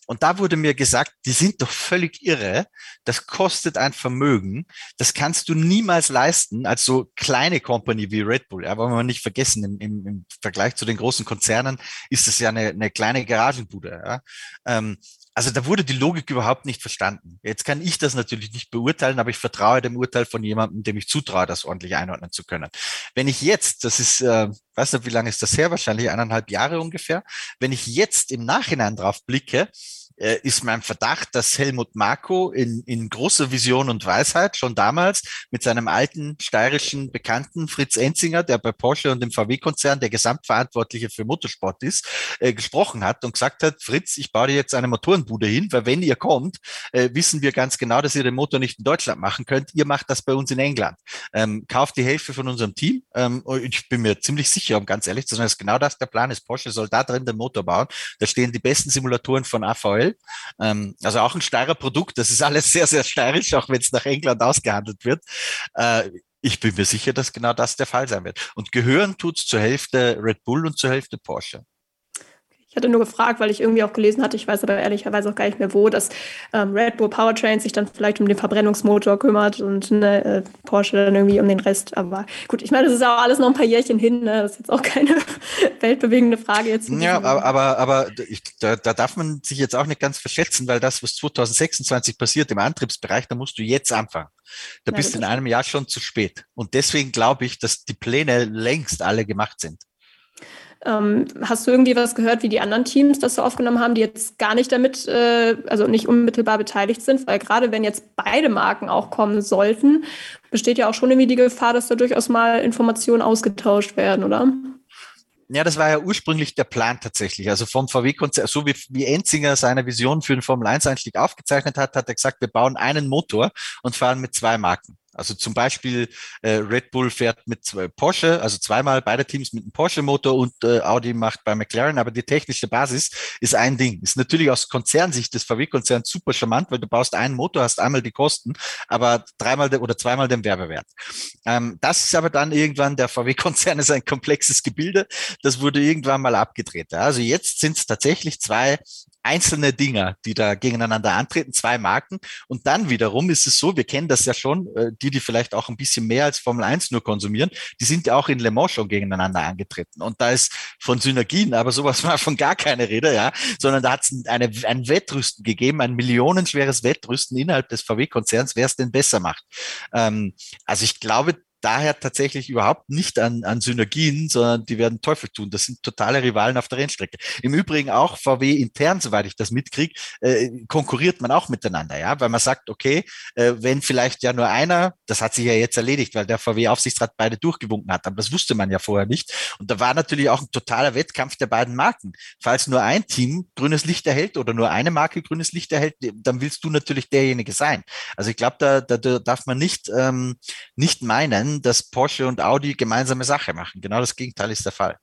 Und da wurde mir gesagt, die sind doch völlig irre. Das kostet ein Vermögen. Das kannst du niemals leisten als so kleine Company wie Red Bull. Aber man nicht vergessen, im, im, im Vergleich zu den großen Konzernen ist es ja eine, eine kleine Garagenbude. Ja? Ähm, also da wurde die Logik überhaupt nicht verstanden. Jetzt kann ich das natürlich nicht beurteilen, aber ich vertraue dem Urteil von jemandem, dem ich zutraue, das ordentlich einordnen zu können. Wenn ich jetzt, das ist, äh, weiß nicht, wie lange ist das her? Wahrscheinlich eineinhalb Jahre ungefähr. Wenn ich jetzt im Nachhinein drauf blicke, äh, ist mein Verdacht, dass Helmut Marko in, in großer Vision und Weisheit schon damals mit seinem alten steirischen Bekannten Fritz Enzinger, der bei Porsche und dem VW-Konzern der Gesamtverantwortliche für Motorsport ist, äh, gesprochen hat und gesagt hat, Fritz, ich baue dir jetzt eine Motorenbude hin, weil wenn ihr kommt, äh, wissen wir ganz genau, dass ihr den Motor nicht in Deutschland machen könnt. Ihr macht das bei uns in England. Ähm, kauft die Hälfte von unserem Team. Ähm, ich bin mir ziemlich sicher, um ganz ehrlich zu sein, dass genau das der Plan ist. Porsche soll da drin den Motor bauen. Da stehen die besten Simulatoren von AVL aktuell. Ähm, also auch ein steirer Produkt. Das ist alles sehr, sehr steirisch, auch wenn es nach England ausgehandelt wird. Äh, ich bin mir sicher, dass genau das der Fall sein wird. Und gehören tut's zur Hälfte Red Bull und zur Hälfte Porsche. Ich hatte nur gefragt, weil ich irgendwie auch gelesen hatte, ich weiß aber ehrlicherweise auch gar nicht mehr wo, dass ähm, Red Bull Powertrain sich dann vielleicht um den Verbrennungsmotor kümmert und ne, äh, Porsche dann irgendwie um den Rest. Aber gut, ich meine, das ist auch alles noch ein paar Jährchen hin. Ne? Das ist jetzt auch keine weltbewegende Frage jetzt. Ja, aber, aber, aber ich, da, da darf man sich jetzt auch nicht ganz verschätzen, weil das, was 2026 passiert im Antriebsbereich, da musst du jetzt anfangen. Da ja, bist du in einem Jahr schon zu spät. Und deswegen glaube ich, dass die Pläne längst alle gemacht sind. Ähm, hast du irgendwie was gehört, wie die anderen Teams das so aufgenommen haben, die jetzt gar nicht damit, äh, also nicht unmittelbar beteiligt sind? Weil gerade wenn jetzt beide Marken auch kommen sollten, besteht ja auch schon irgendwie die Gefahr, dass da durchaus mal Informationen ausgetauscht werden, oder? Ja, das war ja ursprünglich der Plan tatsächlich. Also vom VW-Konzern, so wie, wie Enzinger seine Vision für den Formel-1-Einstieg aufgezeichnet hat, hat er gesagt, wir bauen einen Motor und fahren mit zwei Marken. Also zum Beispiel äh, Red Bull fährt mit zwei Porsche, also zweimal beide Teams mit einem Porsche-Motor und äh, Audi macht bei McLaren, aber die technische Basis ist ein Ding. Ist natürlich aus Konzernsicht des VW-Konzerns super charmant, weil du baust einen Motor, hast einmal die Kosten, aber dreimal oder zweimal den Werbewert. Ähm, das ist aber dann irgendwann, der VW-Konzern ist ein komplexes Gebilde, das wurde irgendwann mal abgedreht. Also jetzt sind es tatsächlich zwei einzelne Dinger, die da gegeneinander antreten, zwei Marken. Und dann wiederum ist es so, wir kennen das ja schon, äh, die, die vielleicht auch ein bisschen mehr als Formel 1 nur konsumieren, die sind ja auch in Le Mans schon gegeneinander angetreten. Und da ist von Synergien, aber sowas war von gar keine Rede, ja, sondern da hat es eine, ein Wettrüsten gegeben, ein millionenschweres Wettrüsten innerhalb des VW-Konzerns, wer es denn besser macht. Ähm, also ich glaube, daher tatsächlich überhaupt nicht an, an Synergien, sondern die werden Teufel tun. Das sind totale Rivalen auf der Rennstrecke. Im Übrigen auch VW intern, soweit ich das mitkriege, äh, konkurriert man auch miteinander, ja, weil man sagt, okay, äh, wenn vielleicht ja nur einer, das hat sich ja jetzt erledigt, weil der VW-Aufsichtsrat beide durchgewunken hat, aber das wusste man ja vorher nicht. Und da war natürlich auch ein totaler Wettkampf der beiden Marken. Falls nur ein Team grünes Licht erhält oder nur eine Marke grünes Licht erhält, dann willst du natürlich derjenige sein. Also ich glaube, da, da, da darf man nicht, ähm, nicht meinen, dass Porsche und Audi gemeinsame Sache machen. Genau das Gegenteil ist der Fall.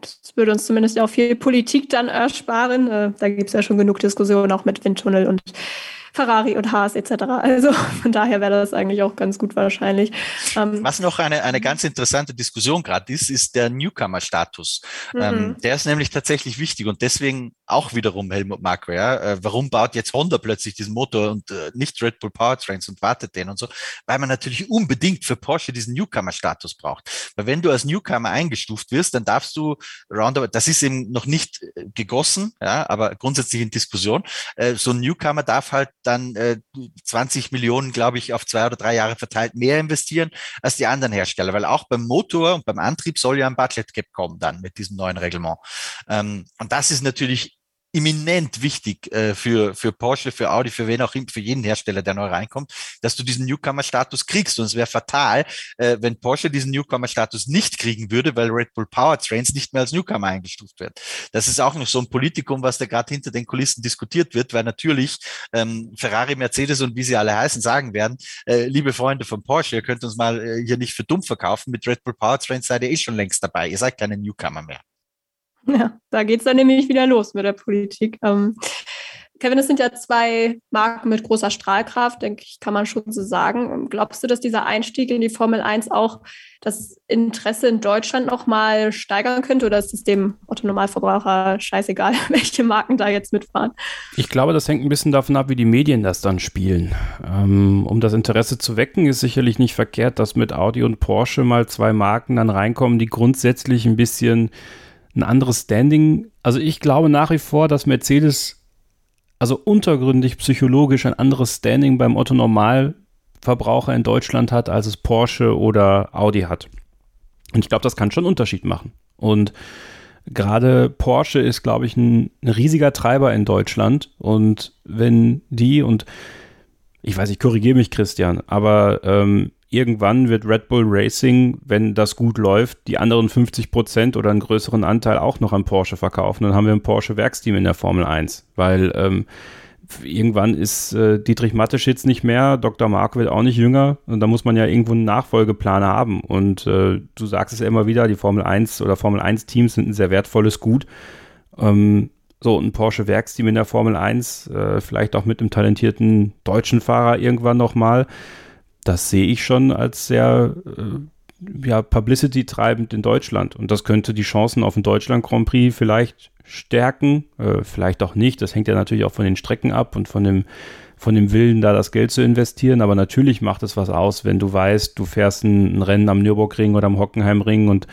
Das würde uns zumindest auch viel Politik dann ersparen. Äh, da gibt es ja schon genug Diskussionen auch mit Windtunnel und Ferrari und Haas etc. Also von daher wäre das eigentlich auch ganz gut wahrscheinlich. Ähm, Was noch eine, eine ganz interessante Diskussion gerade ist, ist der Newcomer-Status. Mhm. Ähm, der ist nämlich tatsächlich wichtig und deswegen auch wiederum Helmut Marko. Ja? Äh, warum baut jetzt Honda plötzlich diesen Motor und äh, nicht Red Bull Powertrains und wartet den und so? Weil man natürlich unbedingt für Porsche diesen Newcomer-Status braucht. Weil wenn du als Newcomer eingestuft wirst, dann darfst du roundabout, das ist eben noch nicht äh, gegossen, ja, aber grundsätzlich in Diskussion. Äh, so ein Newcomer darf halt dann äh, 20 Millionen, glaube ich, auf zwei oder drei Jahre verteilt mehr investieren als die anderen Hersteller, weil auch beim Motor und beim Antrieb soll ja ein Budget Cap kommen dann mit diesem neuen Reglement. Ähm, und das ist natürlich eminent wichtig äh, für, für Porsche, für Audi, für wen auch immer, für jeden Hersteller, der neu reinkommt, dass du diesen Newcomer-Status kriegst. Und es wäre fatal, äh, wenn Porsche diesen Newcomer-Status nicht kriegen würde, weil Red Bull Powertrains nicht mehr als Newcomer eingestuft wird. Das ist auch noch so ein Politikum, was da gerade hinter den Kulissen diskutiert wird, weil natürlich ähm, Ferrari, Mercedes und wie sie alle heißen, sagen werden, äh, liebe Freunde von Porsche, ihr könnt uns mal äh, hier nicht für dumm verkaufen, mit Red Bull Powertrains seid ihr eh schon längst dabei, ihr seid keine Newcomer mehr. Ja, da geht es dann nämlich wieder los mit der Politik. Ähm, Kevin, es sind ja zwei Marken mit großer Strahlkraft, denke ich, kann man schon so sagen. Glaubst du, dass dieser Einstieg in die Formel 1 auch das Interesse in Deutschland nochmal steigern könnte oder ist es dem Otto-Normalverbraucher scheißegal, welche Marken da jetzt mitfahren? Ich glaube, das hängt ein bisschen davon ab, wie die Medien das dann spielen. Ähm, um das Interesse zu wecken, ist sicherlich nicht verkehrt, dass mit Audi und Porsche mal zwei Marken dann reinkommen, die grundsätzlich ein bisschen ein anderes Standing. Also ich glaube nach wie vor, dass Mercedes also untergründig psychologisch ein anderes Standing beim Otto Normalverbraucher in Deutschland hat, als es Porsche oder Audi hat. Und ich glaube, das kann schon einen Unterschied machen. Und gerade Porsche ist, glaube ich, ein, ein, riesiger Treiber in Deutschland. Und wenn die und ich weiß, ich korrigiere mich, Christian, aber ähm, irgendwann wird Red Bull Racing, wenn das gut läuft, die anderen 50 Prozent oder einen größeren Anteil auch noch an Porsche verkaufen. Dann haben wir ein Porsche Werksteam in der Formel 1, weil ähm, irgendwann ist äh, Dietrich Mateschitz nicht mehr, Dr. Mark wird auch nicht jünger und da muss man ja irgendwo einen Nachfolgeplan haben. Und äh, du sagst es ja immer wieder, die Formel 1 oder Formel 1 Teams sind ein sehr wertvolles Gut. Ähm, so, ein Porsche Werksteam in der Formel 1, äh, vielleicht auch mit einem talentierten deutschen Fahrer irgendwann nochmal. mal das sehe ich schon als sehr äh, ja, Publicity-treibend in Deutschland. Und das könnte die Chancen auf den Deutschland Grand Prix vielleicht stärken, äh, vielleicht auch nicht. Das hängt ja natürlich auch von den Strecken ab und von dem, von dem Willen, da das Geld zu investieren. Aber natürlich macht es was aus, wenn du weißt, du fährst ein, ein Rennen am Nürburgring oder am Hockenheimring und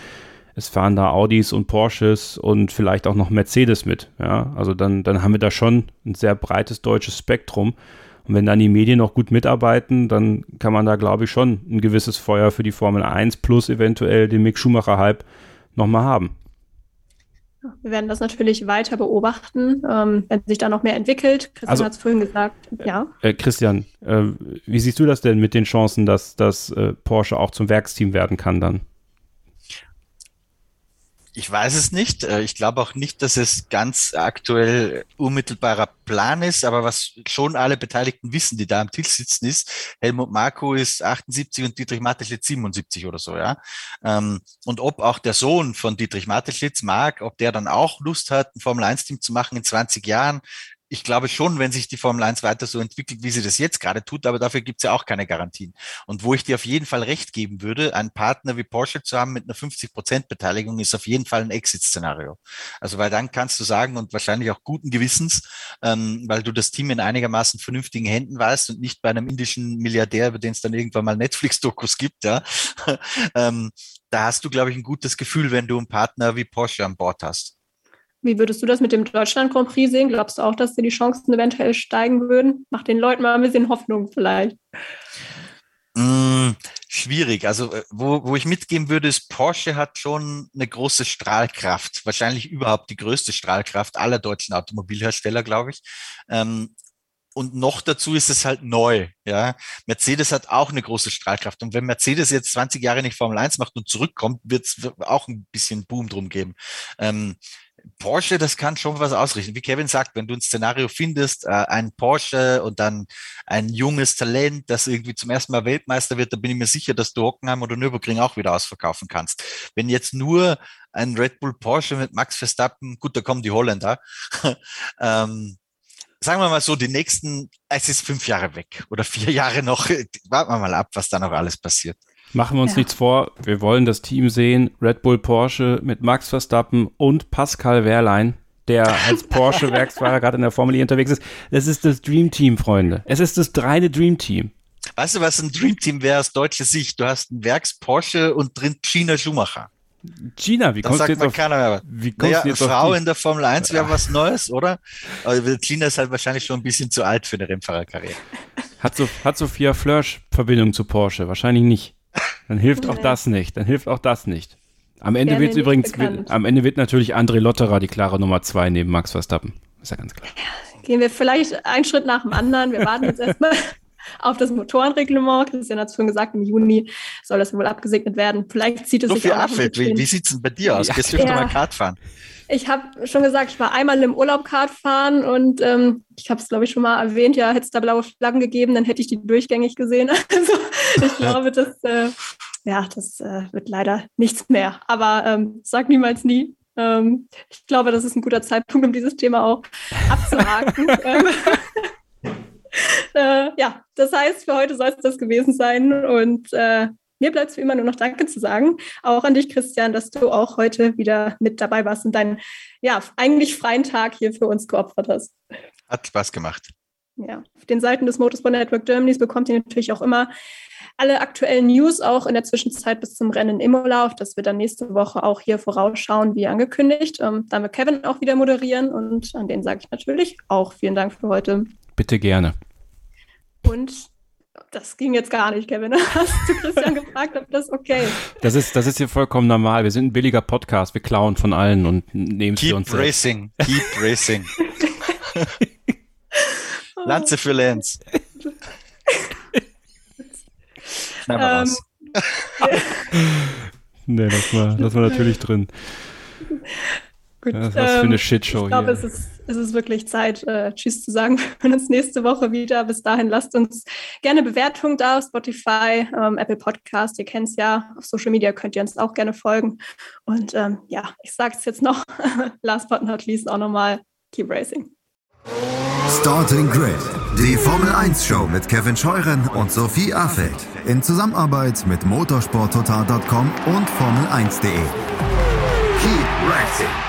es fahren da Audis und Porsches und vielleicht auch noch Mercedes mit. Ja, also dann, dann haben wir da schon ein sehr breites deutsches Spektrum. Und wenn dann die Medien noch gut mitarbeiten, dann kann man da, glaube ich, schon ein gewisses Feuer für die Formel 1 plus eventuell den Mick Schumacher-Hype nochmal haben. Wir werden das natürlich weiter beobachten, ähm, wenn sich da noch mehr entwickelt. Christian also, hat es vorhin gesagt, ja. Äh, Christian, äh, wie siehst du das denn mit den Chancen, dass, dass äh, Porsche auch zum Werksteam werden kann dann? Ich weiß es nicht. Äh, ich glaube auch nicht, dass es ganz aktuell unmittelbarer Plan ist, aber was schon alle Beteiligten wissen, die da am Tisch sitzen, ist, Helmut Marko ist 78 und Dietrich Mateschitz 77 oder so, ja. Ähm, und ob auch der Sohn von Dietrich Mateschitz mag, ob der dann auch Lust hat, ein Formel-1-Team zu machen in 20 Jahren, ich glaube schon, wenn sich die Formel 1 weiter so entwickelt, wie sie das jetzt gerade tut, aber dafür gibt es ja auch keine Garantien. Und wo ich dir auf jeden Fall recht geben würde, einen Partner wie Porsche zu haben mit einer 50% Beteiligung ist auf jeden Fall ein Exit-Szenario. Also weil dann kannst du sagen und wahrscheinlich auch guten Gewissens, ähm, weil du das Team in einigermaßen vernünftigen Händen weißt und nicht bei einem indischen Milliardär, über den es dann irgendwann mal Netflix-Dokus gibt, ja, ähm, da hast du, glaube ich, ein gutes Gefühl, wenn du einen Partner wie Porsche an Bord hast. Wie würdest du das mit dem Deutschland Grand Prix sehen? Glaubst du auch, dass dir die Chancen eventuell steigen würden? Mach den Leuten mal ein bisschen Hoffnung vielleicht. Mm, schwierig. Also, äh, wo, wo ich mitgeben würde, ist, Porsche hat schon eine große Strahlkraft. Wahrscheinlich überhaupt die größte Strahlkraft aller deutschen Automobilhersteller, glaube ich. Ähm, und noch dazu ist es halt neu. Ja, Mercedes hat auch eine große Strahlkraft. Und wenn Mercedes jetzt 20 Jahre nicht Formel 1 macht und zurückkommt, wird es auch ein bisschen Boom drum geben. Ähm, Porsche, das kann schon was ausrichten. Wie Kevin sagt, wenn du ein Szenario findest, äh, ein Porsche und dann ein junges Talent, das irgendwie zum ersten Mal Weltmeister wird, da bin ich mir sicher, dass du Hockenheim oder Nürburgring auch wieder ausverkaufen kannst. Wenn jetzt nur ein Red Bull Porsche mit Max Verstappen, gut, da kommen die Holländer, ähm, sagen wir mal so, die nächsten, es ist fünf Jahre weg oder vier Jahre noch, warten wir mal ab, was da noch alles passiert. Machen wir uns ja. nichts vor, wir wollen das Team sehen, Red Bull Porsche mit Max Verstappen und Pascal Wehrlein, der als Porsche-Werksfahrer gerade in der Formel E unterwegs ist. Das ist das Dream Team, Freunde. Es ist das reine Dream Team. Weißt du, was ein Dream Team wäre aus deutscher Sicht? Du hast einen Werks-Porsche und drin China Schumacher. China, wie kommst du jetzt auf, keiner mehr. Wie kommst naja, du jetzt Frau in der Formel 1 wäre was Neues, oder? Aber China ist halt wahrscheinlich schon ein bisschen zu alt für eine Rennfahrerkarriere. Hat, so, hat Sophia Flörsch Verbindung zu Porsche? Wahrscheinlich nicht. Dann hilft auch das nicht. Dann hilft auch das nicht. Am Ende wird übrigens, wird, am Ende wird natürlich André Lotterer die klare Nummer zwei neben Max Verstappen. Ist ja ganz klar. Gehen wir vielleicht einen Schritt nach dem anderen. Wir warten jetzt erstmal auf das Motorenreglement. Christian hat es schon gesagt, im Juni soll das wohl abgesegnet werden. Vielleicht zieht es so sich auch Wie, wie sieht es denn bei dir aus? Ja. Gehst du ja. mal Kart fahren? Ich habe schon gesagt, ich war einmal im Urlaub Kart fahren und ähm, ich habe es, glaube ich, schon mal erwähnt, ja, hätte es da blaue Flaggen gegeben, dann hätte ich die durchgängig gesehen. Also ich glaube, das, äh, ja, das äh, wird leider nichts mehr. Aber ähm, sag niemals nie. Ähm, ich glaube, das ist ein guter Zeitpunkt, um dieses Thema auch abzuhaken. Ähm, äh, ja, das heißt, für heute soll es das gewesen sein. Und äh, mir bleibt es wie immer nur noch Danke zu sagen. Auch an dich, Christian, dass du auch heute wieder mit dabei warst und deinen ja, eigentlich freien Tag hier für uns geopfert hast. Hat Spaß gemacht. ja, auf den Seiten des Motorsport Network Germanys bekommt ihr natürlich auch immer alle aktuellen News auch in der Zwischenzeit bis zum Rennen Imola, auf das wir dann nächste Woche auch hier vorausschauen, wie angekündigt. Ähm, dann wird Kevin auch wieder moderieren und an den sage ich natürlich auch vielen Dank für heute. Bitte gerne. Und das ging jetzt gar nicht, Kevin. Hast du Christian gefragt, ob das okay ist? Das ist, das ist hier vollkommen normal. Wir sind ein billiger Podcast. Wir klauen von allen und nehmen für Keep uns selbst. racing, keep racing. Lanze für Lance. Schneiden wir Ähm, raus. Nee, das war, das war natürlich drin. Gut, Ja, was für eine ähm, Shitshow Ich glaube, hier. es ist, es ist wirklich Zeit, äh, Tschüss zu sagen. Wir hören uns nächste Woche wieder. Bis dahin lasst uns gerne Bewertungen da auf Spotify, ähm, Apple Podcast. Ihr kennt es ja. Auf Social Media könnt ihr uns auch gerne folgen. Und ähm, ja, ich sage es jetzt noch. Last but not least auch nochmal. Keep racing. Starting Grid, die Formel 1 Show mit Kevin Scheuren und Sophie Affeld in Zusammenarbeit mit motorsporttotal.com und Formel1.de. Keep racing